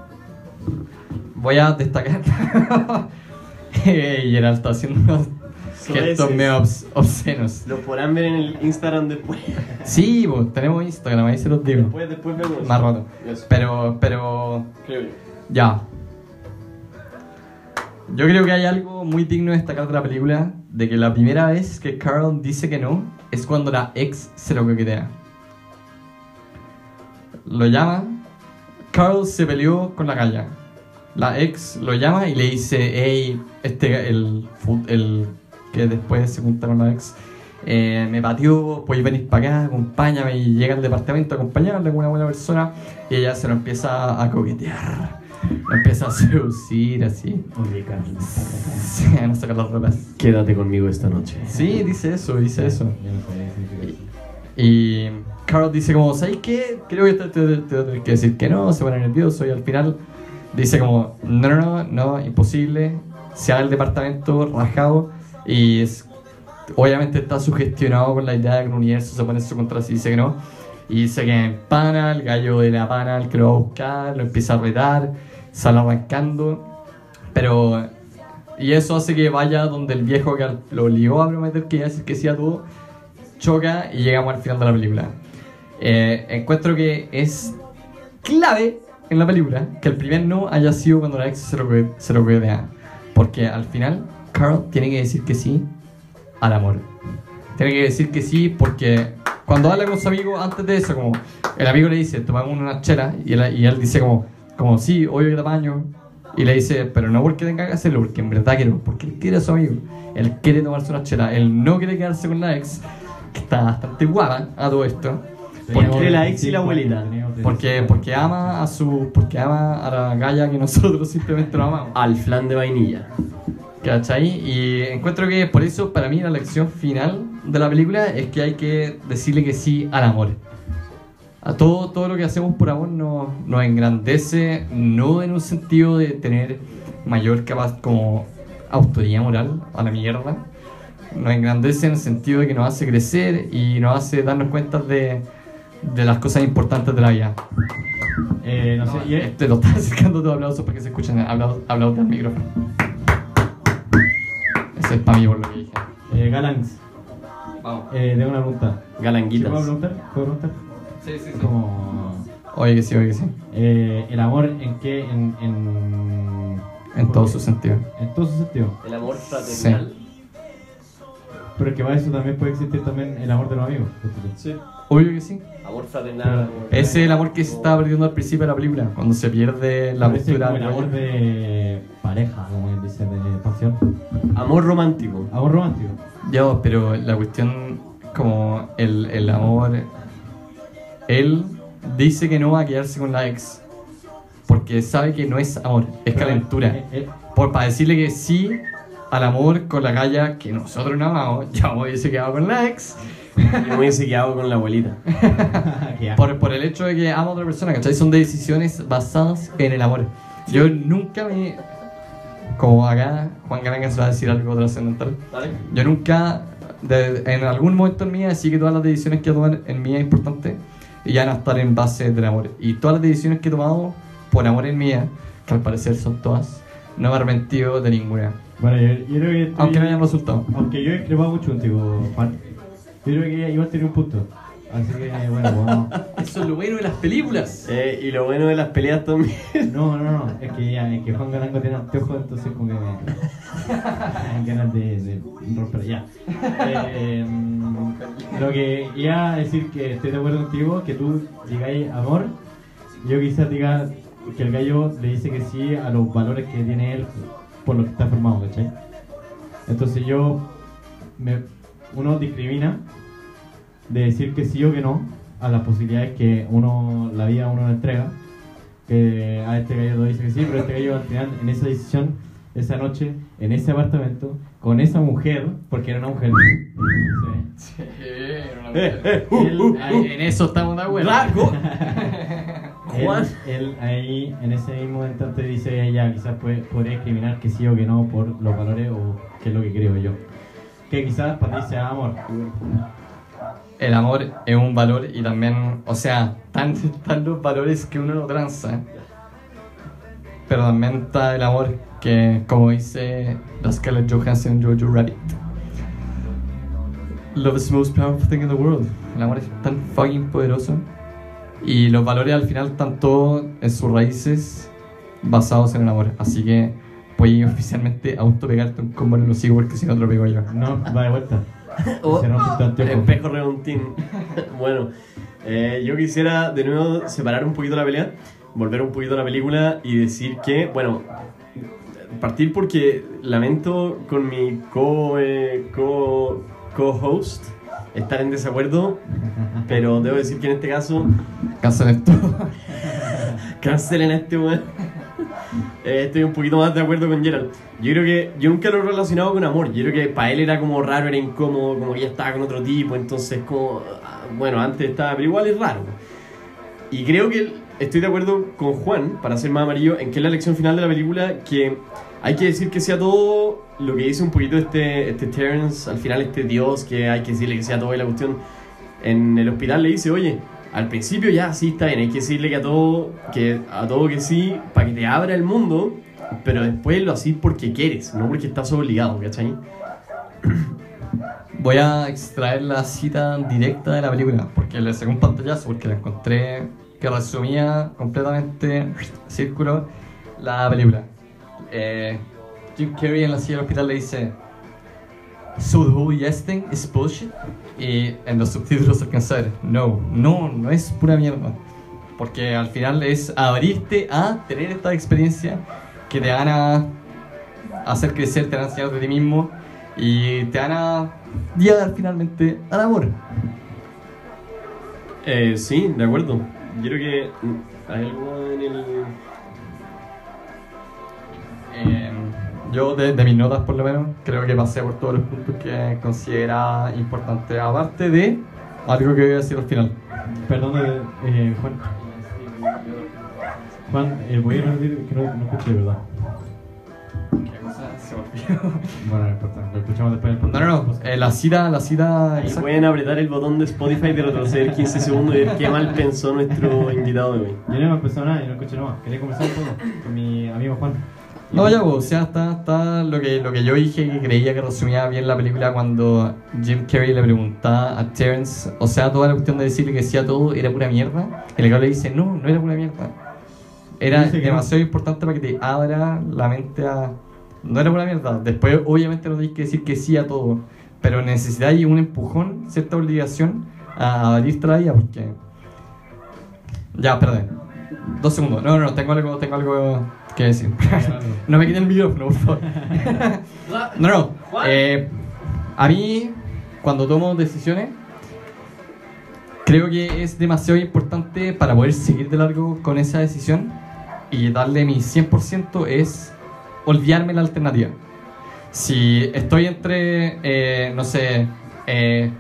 Voy a destacar. Gerald está haciendo unos gestos medio obs- obscenos. Lo podrán ver en el Instagram después. Sí, pues, tenemos Instagram, ahí se los digo. Después, después vemos. Más. Eso, Pero, pero, creo yo. ya. Yo creo que hay algo muy digno de destacar de la película, de que la primera vez que Carl dice que no es cuando la ex se lo coquetea. Lo llama, Carl se peleó con la galla. La ex lo llama y le dice, hey, este, el, el que después se junta con la ex, eh, me pateó, puedes venir para acá, acompáñame y llega al departamento a acompañarle con una buena persona y ella se lo empieza a coquetear, lo empieza a seducir así, Oye, Carlos. sí, a sacar las ropas. Quédate conmigo esta noche. Sí, dice eso, dice eso. Y Carl dice como, ¿sabes qué? Creo que te, te- te voy a tener que decir que no, se pone nervioso y al final dice como, no, no, no, no, imposible. Se va al departamento rajado y es- obviamente está sugestionado con la idea de que el universo se pone en su contra si dice que no. Y dice que en pana, el gallo de la pana, el que lo va a buscar, lo empieza a retar, sale arrancando. Pero y eso hace que vaya donde el viejo que lo obligó a prometer que iba a decir que sí a todo, choca y llegamos al final de la película. Eh, encuentro que es clave en la película que el primer no haya sido cuando la ex se lo, se lo coquetea. Porque al final, Carl tiene que decir que sí al amor. Tiene que decir que sí porque cuando habla con su amigo antes de eso, como el amigo le dice, tomamos una chela y él, y él dice como, como sí, que te baño. Y le dice, pero no porque tenga que hacerlo, porque en verdad quiero, porque él quiere a su amigo. Él quiere tomarse una chela, él no quiere quedarse con la ex, que está bastante guapa a todo esto. Porque Teníamos la ex y la 25 abuelita. Porque, 25 porque ama a su. Porque ama a la galla que nosotros simplemente no amamos. Al flan de vainilla. ¿Cachai? Y encuentro que por eso, para mí, la lección final de la película es que hay que decirle que sí al amor. A todo, todo lo que hacemos por amor nos, nos engrandece, no en un sentido de tener mayor capaz como autoridad moral a la mierda. Nos engrandece en el sentido de que nos hace crecer y nos hace darnos cuenta de, de las cosas importantes de la vida. Eh, no sé, y es- Te lo estás acercando tu aplauso para que se escuchen aplausos aplausos al micrófono. Ese es para mí por lo que dije. eh, Galans, Vamos. eh, tengo una pregunta. ¿Sí Galanguitas. ¿Puedo preguntar? ¿Puedo preguntar? Sí, sí, Es como... Oye que sí, oye que sí. eh, el amor en qué... En, en, En todo su sentido. En todo su sentido. El amor fraternal. Pero que para eso también puede existir también el amor de los amigos. Sí. Obvio que sí. Amor fraternal. Ese es el amor que se estaba perdiendo al principio de la película, cuando se pierde la postura. el amor de pareja, como él dice, de pasión. Amor romántico. Amor romántico. Ya, pero la cuestión, como el, el amor. Él dice que no va a quedarse con la ex. Porque sabe que no es amor, es calentura. Eh, eh, Por, para decirle que sí al amor con la galla que nosotros no amamos, ya me hubiese quedado con la ex. Me hubiese quedado con la abuelita. que Por, por el hecho de que amo a otra persona, ¿cachai? Son decisiones basadas en el amor. Yo nunca me. Como acá Juan Garanga se va a decir algo trascendental. Yo nunca, de- en algún momento en mi vida, decidí que todas las decisiones que voy a tomar en mi vida importantes y ya van a estar en base del amor. Y todas las decisiones que he tomado por amor en mi vida, que al parecer son todas, no me he arrepentido de ninguna. Bueno, yo, yo creo que. estoy- Aunque no hayan resultado. Aunque yo he mucho contigo, Juan. Yo creo que igual tenía un punto. Así que, bueno, vamos. Eso es lo bueno de las películas. Eh, y lo bueno de las peleas también. No, no, no. Es que ya, es que Juan Garango tiene anteojos, entonces como que me. ganas de, de romper. Ya. Eh, lo que iba a decir que estoy de acuerdo contigo, que tú digáis amor. Yo quizás diga que el gallo le dice que sí a los valores que tiene él por lo que está formado, ¿cachai? Entonces yo. Me, uno discrimina de decir que sí o que no a las posibilidades que uno la vida uno le entrega que a este gallo dice que sí pero este gallo al final en esa decisión esa noche en ese apartamento con esa mujer porque era una mujer sí. Eh, eh, uh, Él- uh, Ahí, en eso estamos de acuerdo. Largo. él, él ahí en ese mismo instante dice ella quizás puede, podría discriminar que sí o que no por los valores o qué es lo que creo yo que quizás para ti sea amor El amor es un valor y también, o sea, están, están los valores que uno no tranza. Pero también está el amor que, como dice la Scarlett Johansson en Jojo Rabbit, Love is the most powerful thing in the world. El amor es tan fucking poderoso. Y los valores al final están todos en sus raíces basados en el amor. Así que puedes oficialmente autopegarte un combo en el hocico porque si no te lo pego yo. No, va de vuelta. Oh, espejo redontín. bueno, eh, yo quisiera de nuevo separar un poquito la pelea, volver un poquito a la película y decir que, bueno, partir porque lamento con mi co, eh, co, co-host estar en desacuerdo, pero debo decir que en este caso Cancelen esto. cancelen este weón. Eh, estoy un poquito más de acuerdo con Gerald. Yo creo que yo nunca lo he relacionado con amor. Yo creo que para él era como raro, era incómodo, como que ya estaba con otro tipo, entonces como ah, bueno, antes estaba, pero igual es raro. Y creo que estoy de acuerdo con Juan, para ser más amarillo, en que es la lección final de la película que hay que decir que sea todo lo que dice un poquito este, este Terrence, al final este dios, que hay que decirle que sea todo y la cuestión. En el hospital le dice, oye, al principio ya sí está bien, hay que decirle que a todo que, a todo que sí, para que te abra el mundo, pero después lo así porque quieres, no porque estás obligado, ¿cachai? Voy a extraer la cita directa de la película, porque le saqué un pantallazo, porque la encontré que resumía completamente, círculo, la película. Eh, Jim Carrey en la silla del hospital le dice, So the whole yes thing is bullshit? Y en los subtítulos alcanza a ver, no, no, no es pura mierda. Porque al final es abrirte a tener esta experiencia que te van a hacer crecer, te van a enseñar de ti mismo y te van a guiar finalmente al amor. Eh, sí, de acuerdo. Yo creo que mm, hay algo en el... Eh, yo, de, de mis notas por lo menos, creo que pasé por todos los puntos que considera importantes, aparte de algo que voy a decir al final. Perdón, eh, Juan. Juan, eh, voy a repetir que no, no escuché de verdad. ¿Qué cosa se olvidó? Bueno, no importa, lo escuchamos después del No, no, no, eh, la cita, la cita... Exacta. pueden apretar el botón de Spotify de retroceder 15 segundos y ver qué mal pensó nuestro invitado de hoy. Yo no me empezado nada, yo no escuché nada. Quería conversar un poco con mi amigo Juan. No, ya, pues, o sea, está, está lo, que, lo que yo dije que creía que resumía bien la película cuando Jim Carrey le preguntaba a Terrence, o sea, toda la cuestión de decirle que sí a todo era pura mierda. El le dice, no, no era pura mierda. Era demasiado importante para que te abra la mente a... No era pura mierda. Después, obviamente, no tienes que decir que sí a todo. Pero necesitáis un empujón, cierta obligación a abrirte la vida porque... Ya, espérate. Dos segundos. No, no, no, tengo algo, tengo algo que decir. no me quiten el micrófono, por favor. no, no. Eh, a mí, cuando tomo decisiones, creo que es demasiado importante para poder seguir de largo con esa decisión y darle mi 100% es olvidarme la alternativa. Si estoy entre, eh, no sé, eh,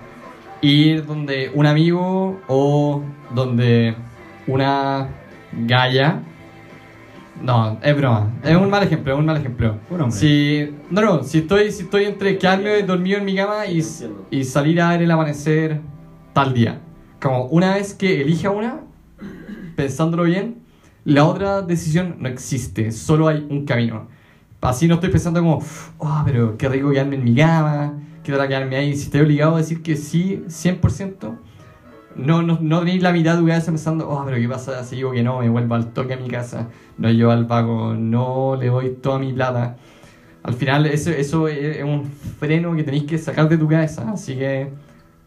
ir donde un amigo o donde una galla. No, es broma. Es un mal ejemplo, es un mal ejemplo. Un hombre. Si, no, no, si estoy, si estoy entre quedarme dormido en mi cama y, y salir a ver el amanecer tal día. Como una vez que elija una, pensándolo bien, la otra decisión no existe, solo hay un camino. Así no estoy pensando como, oh, pero qué rico quedarme en mi cama, qué tal quedarme ahí. Si estoy obligado a decir que sí, 100%, no, no, no tenéis la mitad de cabeza pensando, oh, pero qué pasa si digo que no, me vuelvo al toque a mi casa, no yo al vago, no le doy toda mi plata. Al final eso, eso es un freno que tenéis que sacar de tu cabeza, así que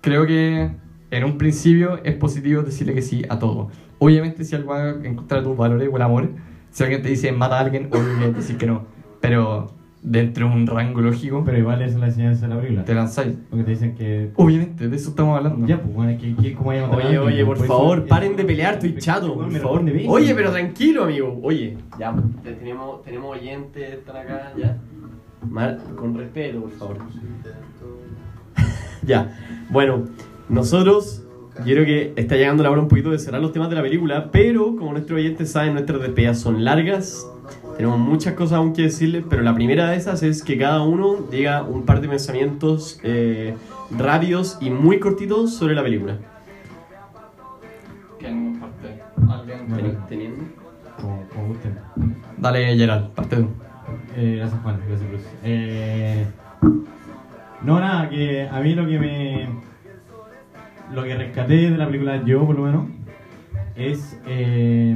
creo que en un principio es positivo decirle que sí a todo. Obviamente si algo va en contra de tus valores o el amor, si alguien te dice mata a alguien, obviamente decir que no. Pero dentro de un rango lógico, Pero igual es la enseñanza de la película. te lanzáis. Porque te dicen que. Obviamente, de eso estamos hablando. Ya, pues, bueno, que, que, ¿cómo hay a matar a Oye, oye, por eso- favor, paren de pelear, estoy chato, Weón, por favor. bien. Oye, pero tranquilo, amigo. Oye, ya, te- tenemos, tenemos oyentes, están acá, ya. Mal- con respeto, por favor. ya, bueno, nosotros, yo creo que está llegando la hora un poquito de cerrar los temas de la película, pero como nuestros oyentes saben, nuestras despedidas son largas. Tenemos muchas cosas aún que decirles, pero la primera de esas es que cada uno diga un par de pensamientos eh, rápidos y muy cortitos sobre la película. ¿Quién parte? ¿Alguien? Teniendo. Como, como gusten. Dale, Gerald, parte tú. Eh, gracias, Juan. Gracias, Cruz. Eh, No, nada, que a mí lo que me. Lo que rescaté de la película, yo por lo menos, es eh,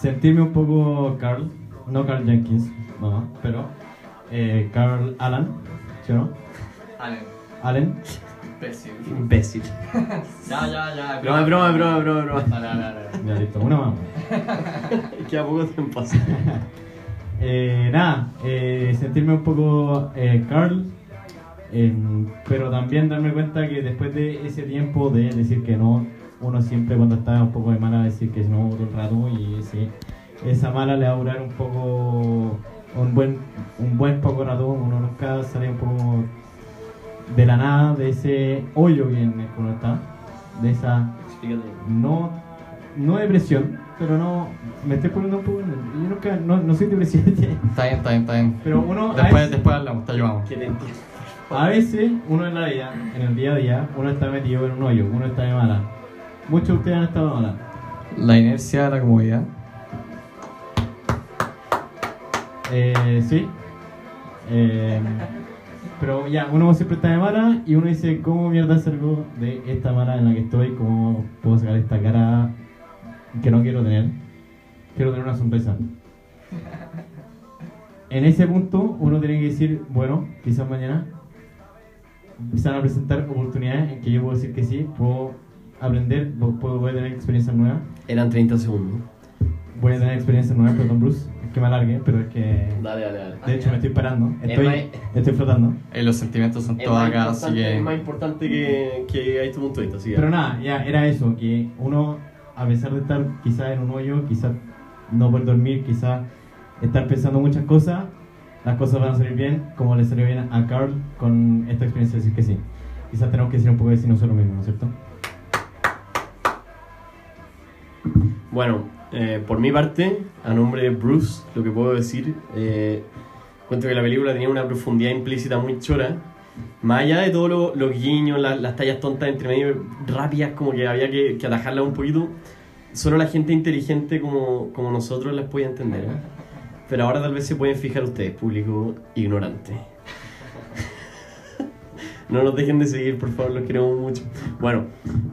sentirme un poco Carl, no Carl Jenkins, no, pero eh, Carl Allen, ¿sí o no? Allen. Allen, Imbécil. Imbécil. Ya, ya, ya. Broma, broma, broma, broma, broma. Dale, dale, dale. ya listo, una más. Queda poco tiempo así. Eh, nada, eh, sentirme un poco eh, Carl, pero también darme cuenta que después de ese tiempo de decir que no, uno siempre cuando está un poco de mala decir que no todo el rato y ese- esa mala le va a durar un poco, un buen, un buen poco rato, uno nunca sale un poco de la nada, de ese hoyo que en el que uno está, de esa Explícate. no, no depresión, pero no, me estoy poniendo un poco, yo nunca, no, no soy depresivo, Está bien, está bien, está bien. pero uno a Después, veces, después hablamos, te ayudamos. A veces uno en la vida, en el día a día, uno está metido en un hoyo, uno está de mala. Muchos de ustedes han estado de mala. La inercia de la comodidad. Eh, sí. Eh, pero ya, uno siempre está de mala y uno dice, ¿cómo mierda salgo de esta mala en la que estoy? ¿Cómo puedo sacar esta cara que no quiero tener? Quiero tener una sonrisa. En ese punto uno tiene que decir, bueno, quizás mañana van a presentar oportunidades en que yo puedo decir que sí, puedo aprender, puedo, a tener experiencias nuevas. Eran 30 segundos. Voy a tener experiencias nuevas, perdón Bruce, es que me alargue, pero es que... Dale, dale, dale. De hecho, me estoy parando. Es Estoy, estoy flotando. Eh, los sentimientos son todos acá, así importante, es más que. importante que, que hay tu punto de vista. Así que- Pero nada, ya era eso, que uno, a pesar de estar quizás en un hoyo, quizás no poder dormir, quizás estar pensando muchas cosas, las cosas van a salir bien, como le salió bien a Carl con esta experiencia de decir que sí. Quizás tenemos que decir un poco de sí nosotros mismos, ¿no es cierto? Bueno, eh, por mi parte, a nombre de Bruce, lo que puedo decir, eh, cuento que la película tenía una profundidad implícita muy chora. Más allá de todos lo- los guiños, la- las tallas tontas entre medio, rápidas, como que había que, que atajarlas un poquito, solo la gente inteligente como, como nosotros las podía entender. ¿eh? Pero ahora tal vez se pueden fijar ustedes, público ignorante. No nos dejen de seguir, por favor, los queremos mucho. Bueno,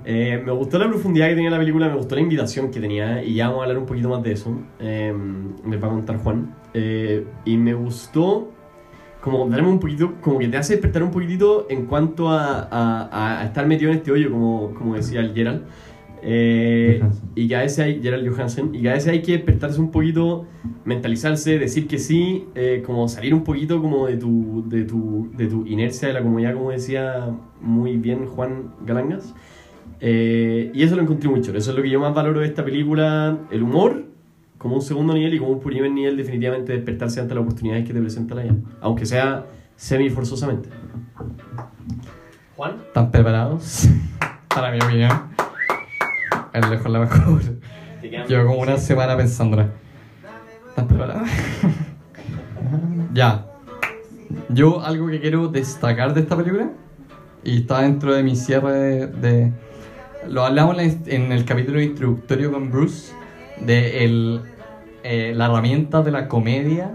eh, me gustó la profundidad que tenía la película, me gustó la invitación que tenía, y ya vamos a hablar un poquito más de eso. Eh, me va a contar Juan. Eh, y me gustó como darme un poquito, como que te hace despertar un poquitito en cuanto a, a- a estar metido en este hoyo, como, como decía el Gerald. Eh, y que a veces hay, Gerald Johansen, y que a veces hay que despertarse un poquito, mentalizarse, decir que sí, eh, como salir un poquito como de tu, de tu, de tu inercia, de la comodidad, como decía muy bien Juan Galangas. Eh, y eso lo encontré muy chulo, eso es lo que yo más valoro de esta película, el humor como un segundo nivel y como un primer nivel definitivamente despertarse ante las oportunidades que te presenta la vida, aunque sea semi forzosamente. Juan. ¿Están preparados? Para mi opinión. El lejos la mejor. Llevo como una semana pensándola. ¿Están preparados? ya. Yo algo que quiero destacar de esta película, y está dentro de mi cierre de... de- lo hablamos en el capítulo introductorio con Bruce, de el, eh, la herramienta de la comedia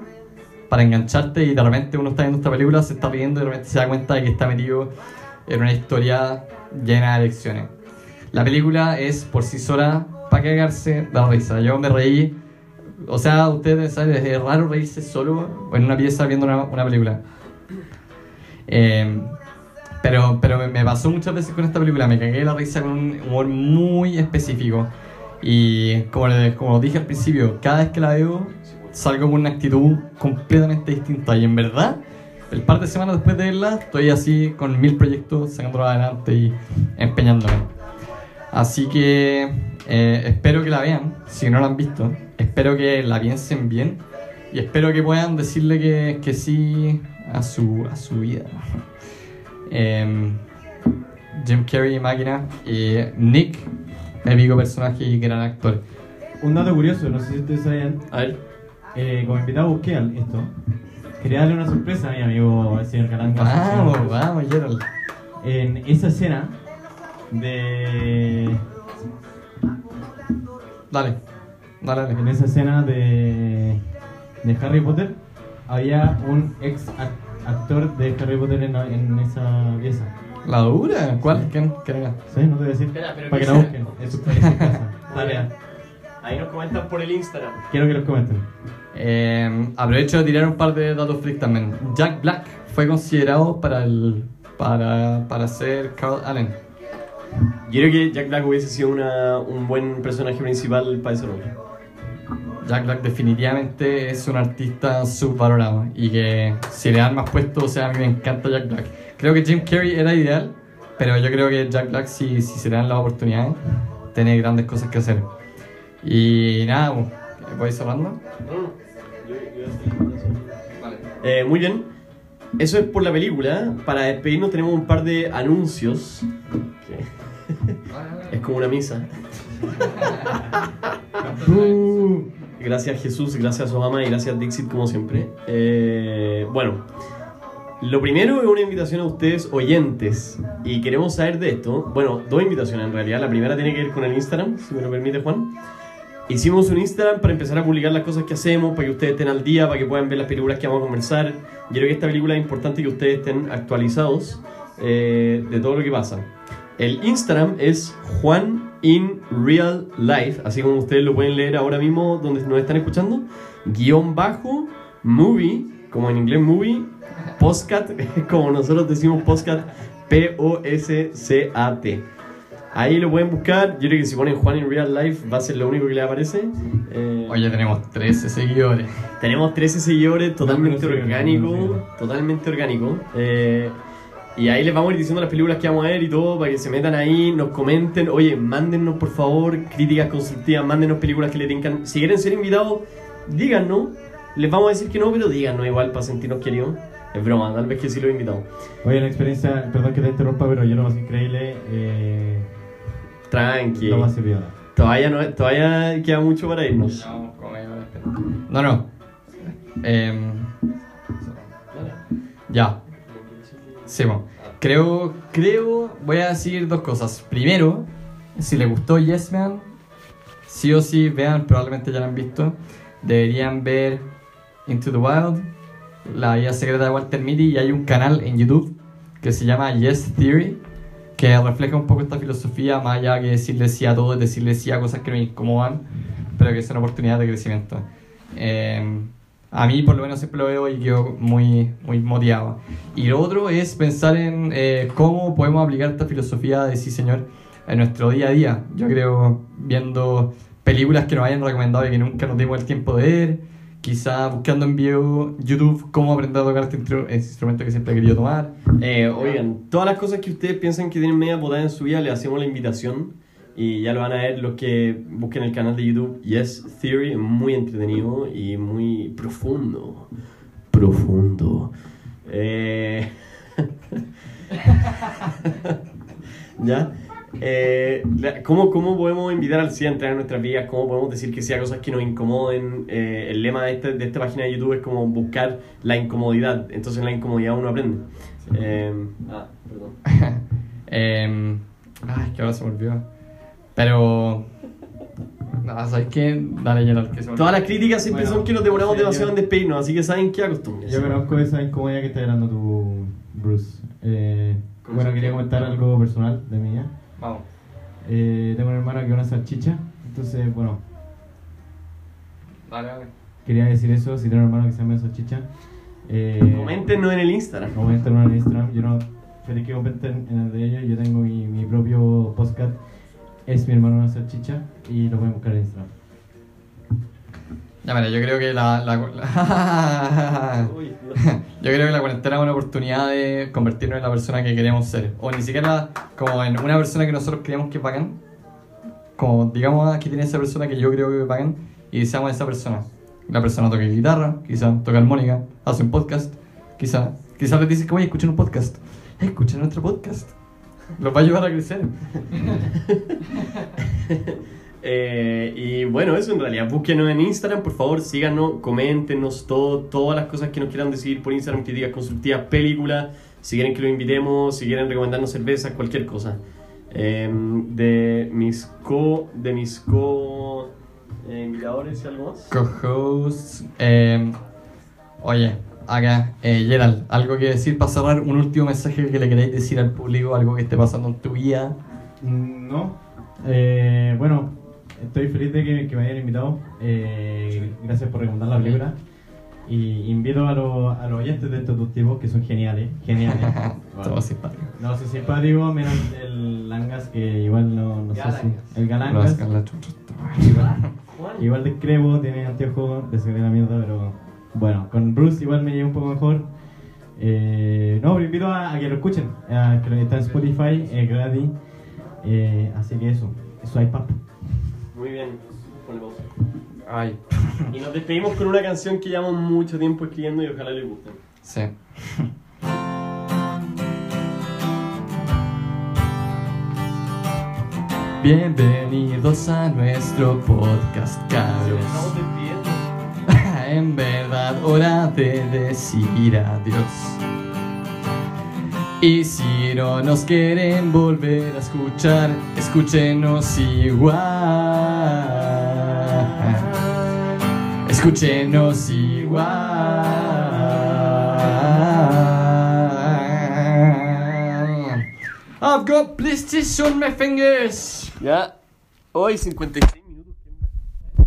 para engancharte y de repente uno está viendo esta película, se está riendo y de repente se da cuenta de que está metido en una historia llena de lecciones. La película es por sí sola para cagarse de la risa. Yo me reí. O sea, ustedes saben, es raro reírse solo en una pieza viendo una, una película. Eh, pero pero me, pasó muchas veces con esta película. Me cagué la risa con un humor muy específico. Y como, le- como dije al principio, cada vez que la veo salgo con una actitud completamente distinta. Y en verdad, el par de semanas después de verla, estoy así con mil proyectos sacándolos adelante y empeñándome. Así que eh, espero que la vean, si no la han visto. Espero que la piensen bien y espero que puedan decirle que, que sí a su, a su vida. Em, Jim Carrey, máquina, y Nick, épico personaje y gran actor. Un dato curioso, no sé si ustedes sabían, A ver, eh, como invitado busqué esto. Quería darle una sorpresa a mi amigo el señor Galán. Vamos, vamos, Gerald. En esa escena de... Dale, dale, dale. En esa escena de, de Harry Potter había un ex ac- actor de Harry Potter en, en esa pieza. ¿La dura? ¿Cuál? ¿Quién? ¿Quién era? ¿Sí? No te voy a decir. Espera, pero Para que ¿qué la busquen. En su, casa. Ahí nos comentan por el Instagram. Quiero que los comenten. Eh, aprovecho de tirar un par de datos freaks también. Jack Black fue considerado para el para, para ser Carl Allen. Yo creo que Jack Black hubiese sido una, un buen personaje principal para ese rol. Jack Black definitivamente es un artista subvalorado y que si le dan más puestos, o sea, a mí me encanta Jack Black. Creo que Jim Carrey era ideal, pero yo creo que Jack Black, si, si se le dan las oportunidades, tiene grandes cosas que hacer. Y nada, pues, voy cerrando. Eh, muy bien. Eso es por la película. Para despedirnos tenemos un par de anuncios. que es como una misa. Uh, Gracias Jesús, gracias Obama y gracias Dixit como siempre. Eh, bueno, lo primero es una invitación a ustedes oyentes y queremos saber de esto. Bueno, dos invitaciones en realidad. La primera tiene que ver con el Instagram, si me lo permite Juan. Hicimos un Instagram para empezar a publicar las cosas que hacemos, para que ustedes estén al día, para que puedan ver las películas que vamos a conversar. Yo creo que esta película es importante que ustedes estén actualizados eh, de todo lo que pasa. El Instagram es Juan in Real Life, así como ustedes lo pueden leer ahora mismo donde nos están escuchando. Guión bajo, movie, como en inglés movie, postcat, como nosotros decimos postcat, P-O-S-C-A-T. Ahí lo pueden buscar. Yo creo que si ponen Juan in Real Life va a ser lo único que les aparece. Eh, Oye, tenemos 13 seguidores. tenemos 13 seguidores, totalmente orgánico. Totalmente orgánico. Eh, y ahí les vamos a ir diciendo las películas que vamos a ver y todo, para que se metan ahí, nos comenten. Oye, mándennos por favor críticas constructivas, mándennos películas que les tengan. Si quieren ser invitados, díganos. Les vamos a decir que no, pero díganos igual para sentirnos queridos. Es broma, tal vez que sí lo he invitado. Oye, la experiencia, perdón que te interrumpa, pero yo lo más increíble, eh, Tranqui. lo más servidora. Todavía, no, todavía queda mucho para irnos. No, no. Em, ya. Creo, creo, voy a decir dos cosas. Primero, si les gustó Yes Man, sí o sí, vean, probablemente ya lo han visto. Deberían ver Into the Wild, la vida secreta de Walter Mitty, y hay un canal en YouTube que se llama Yes Theory, que refleja un poco esta filosofía, más allá que decirle sí a todo, es decirle sí a cosas que nos incomodan, pero que son oportunidades de crecimiento. Eh, a mí, por lo menos, siempre lo veo y quedo muy, muy motivado. Y lo otro es pensar en eh, cómo podemos aplicar esta filosofía de sí, señor, en nuestro día a día. Yo creo, viendo películas que nos hayan recomendado y que nunca nos dimos el tiempo de ver, quizá buscando en video, YouTube, cómo aprender a tocar este este instrumento que siempre he querido tomar. Eh, oigan, todas las cosas que ustedes piensan que tienen media botada en su vida, le hacemos la invitación. Y ya lo van a ver los que busquen el canal de YouTube Yes Theory, es muy entretenido y muy profundo. Profundo. Eh... ¿Ya? Eh, ¿cómo, ¿Cómo podemos invitar al sí a entrar en nuestras vidas? ¿Cómo podemos decir que sea cosas que nos incomoden? Eh, el lema de, este- de esta página de YouTube es como buscar la incomodidad. Entonces en la incomodidad uno aprende. Eh, ah, perdón. Eh, ay, que ahora se me olvidó. Pero. No, ¿sabes qué? Dale, Gerald, que se me olvidó. Todas las críticas siempre Bueno, son que nos demoramos sí, demasiado yo- en despedirnos, así que saben qué acostumbres. Yo conozco esa incomodidad que está generando tu Bruce. Eh, ¿Cómo bueno, quería comentar algo personal de mí. ¿eh? Vamos. Eh, tengo una hermana que es una salchicha, entonces, bueno, Dale, dale. quería decir eso. Si tiene un hermano que se llama salchicha, eh, Coméntenos en el Instagram. comenten en Instagram. Yo no, feliz que comenten en el de ellos. Yo tengo mi, mi propio podcast. Es mi hermano una salchicha y lo pueden buscar en Instagram. Ya, mira, yo creo que la. la- la- yo creo que la cuarentena es una oportunidad de convertirnos en la persona que queremos ser. O ni siquiera como en una persona que nosotros creemos que bacán. Como digamos aquí tiene esa persona que yo creo que bacán y seamos esa persona. La persona toca guitarra, quizá toca armónica, hace un podcast, quizá. Quizá les dices que voy a escuchar un podcast. Escuchen nuestro podcast. Los va a ayudar a crecer. Eh, y bueno, eso en realidad. Búsquenos en Instagram, por favor, síganos, coméntenos todo, todas las cosas que nos quieran decir por Instagram, críticas constructivas, películas, si quieren que lo invitemos, si quieren recomendarnos cervezas, cualquier cosa. Eh, de mis co. de mis co. eh, invitadores y algo más. Co-host. eh, oye, acá, eh, Gerald, algo que decir para cerrar, un último mensaje que le queréis decir al público, algo que esté pasando en tu vida. Mm, No. Eh, bueno, estoy feliz de que, que me hayan invitado. Eh, gracias por recomendar la película. Y invito a, los- a los oyentes de estos dos tipos que son geniales. Geniales. Todo simpático. No sé simpático, menos el Langas, que igual no, no sé si. El Lo Galangas. Igual, igual discrepo, tiene anteojos de seguir la mierda, pero bueno, con Bruce igual me llevo un poco mejor. Eh, no, pero invito a, a que lo escuchen, a que lo está en Spotify, es gratis. Eh, así que eso, eso hay papo. Muy bien. Ponle pausa. Ay, Y nos despedimos con una canción que llevamos mucho tiempo escribiendo y ojalá les guste. sí. Bienvenidos a nuestro podcast, cabros. En verdad, hora de decir adiós. Y si no nos quieren volver a escuchar, escúchenos igual. Escúchenos igual. I've got blisters on my fingers. Ya. Hoy 57.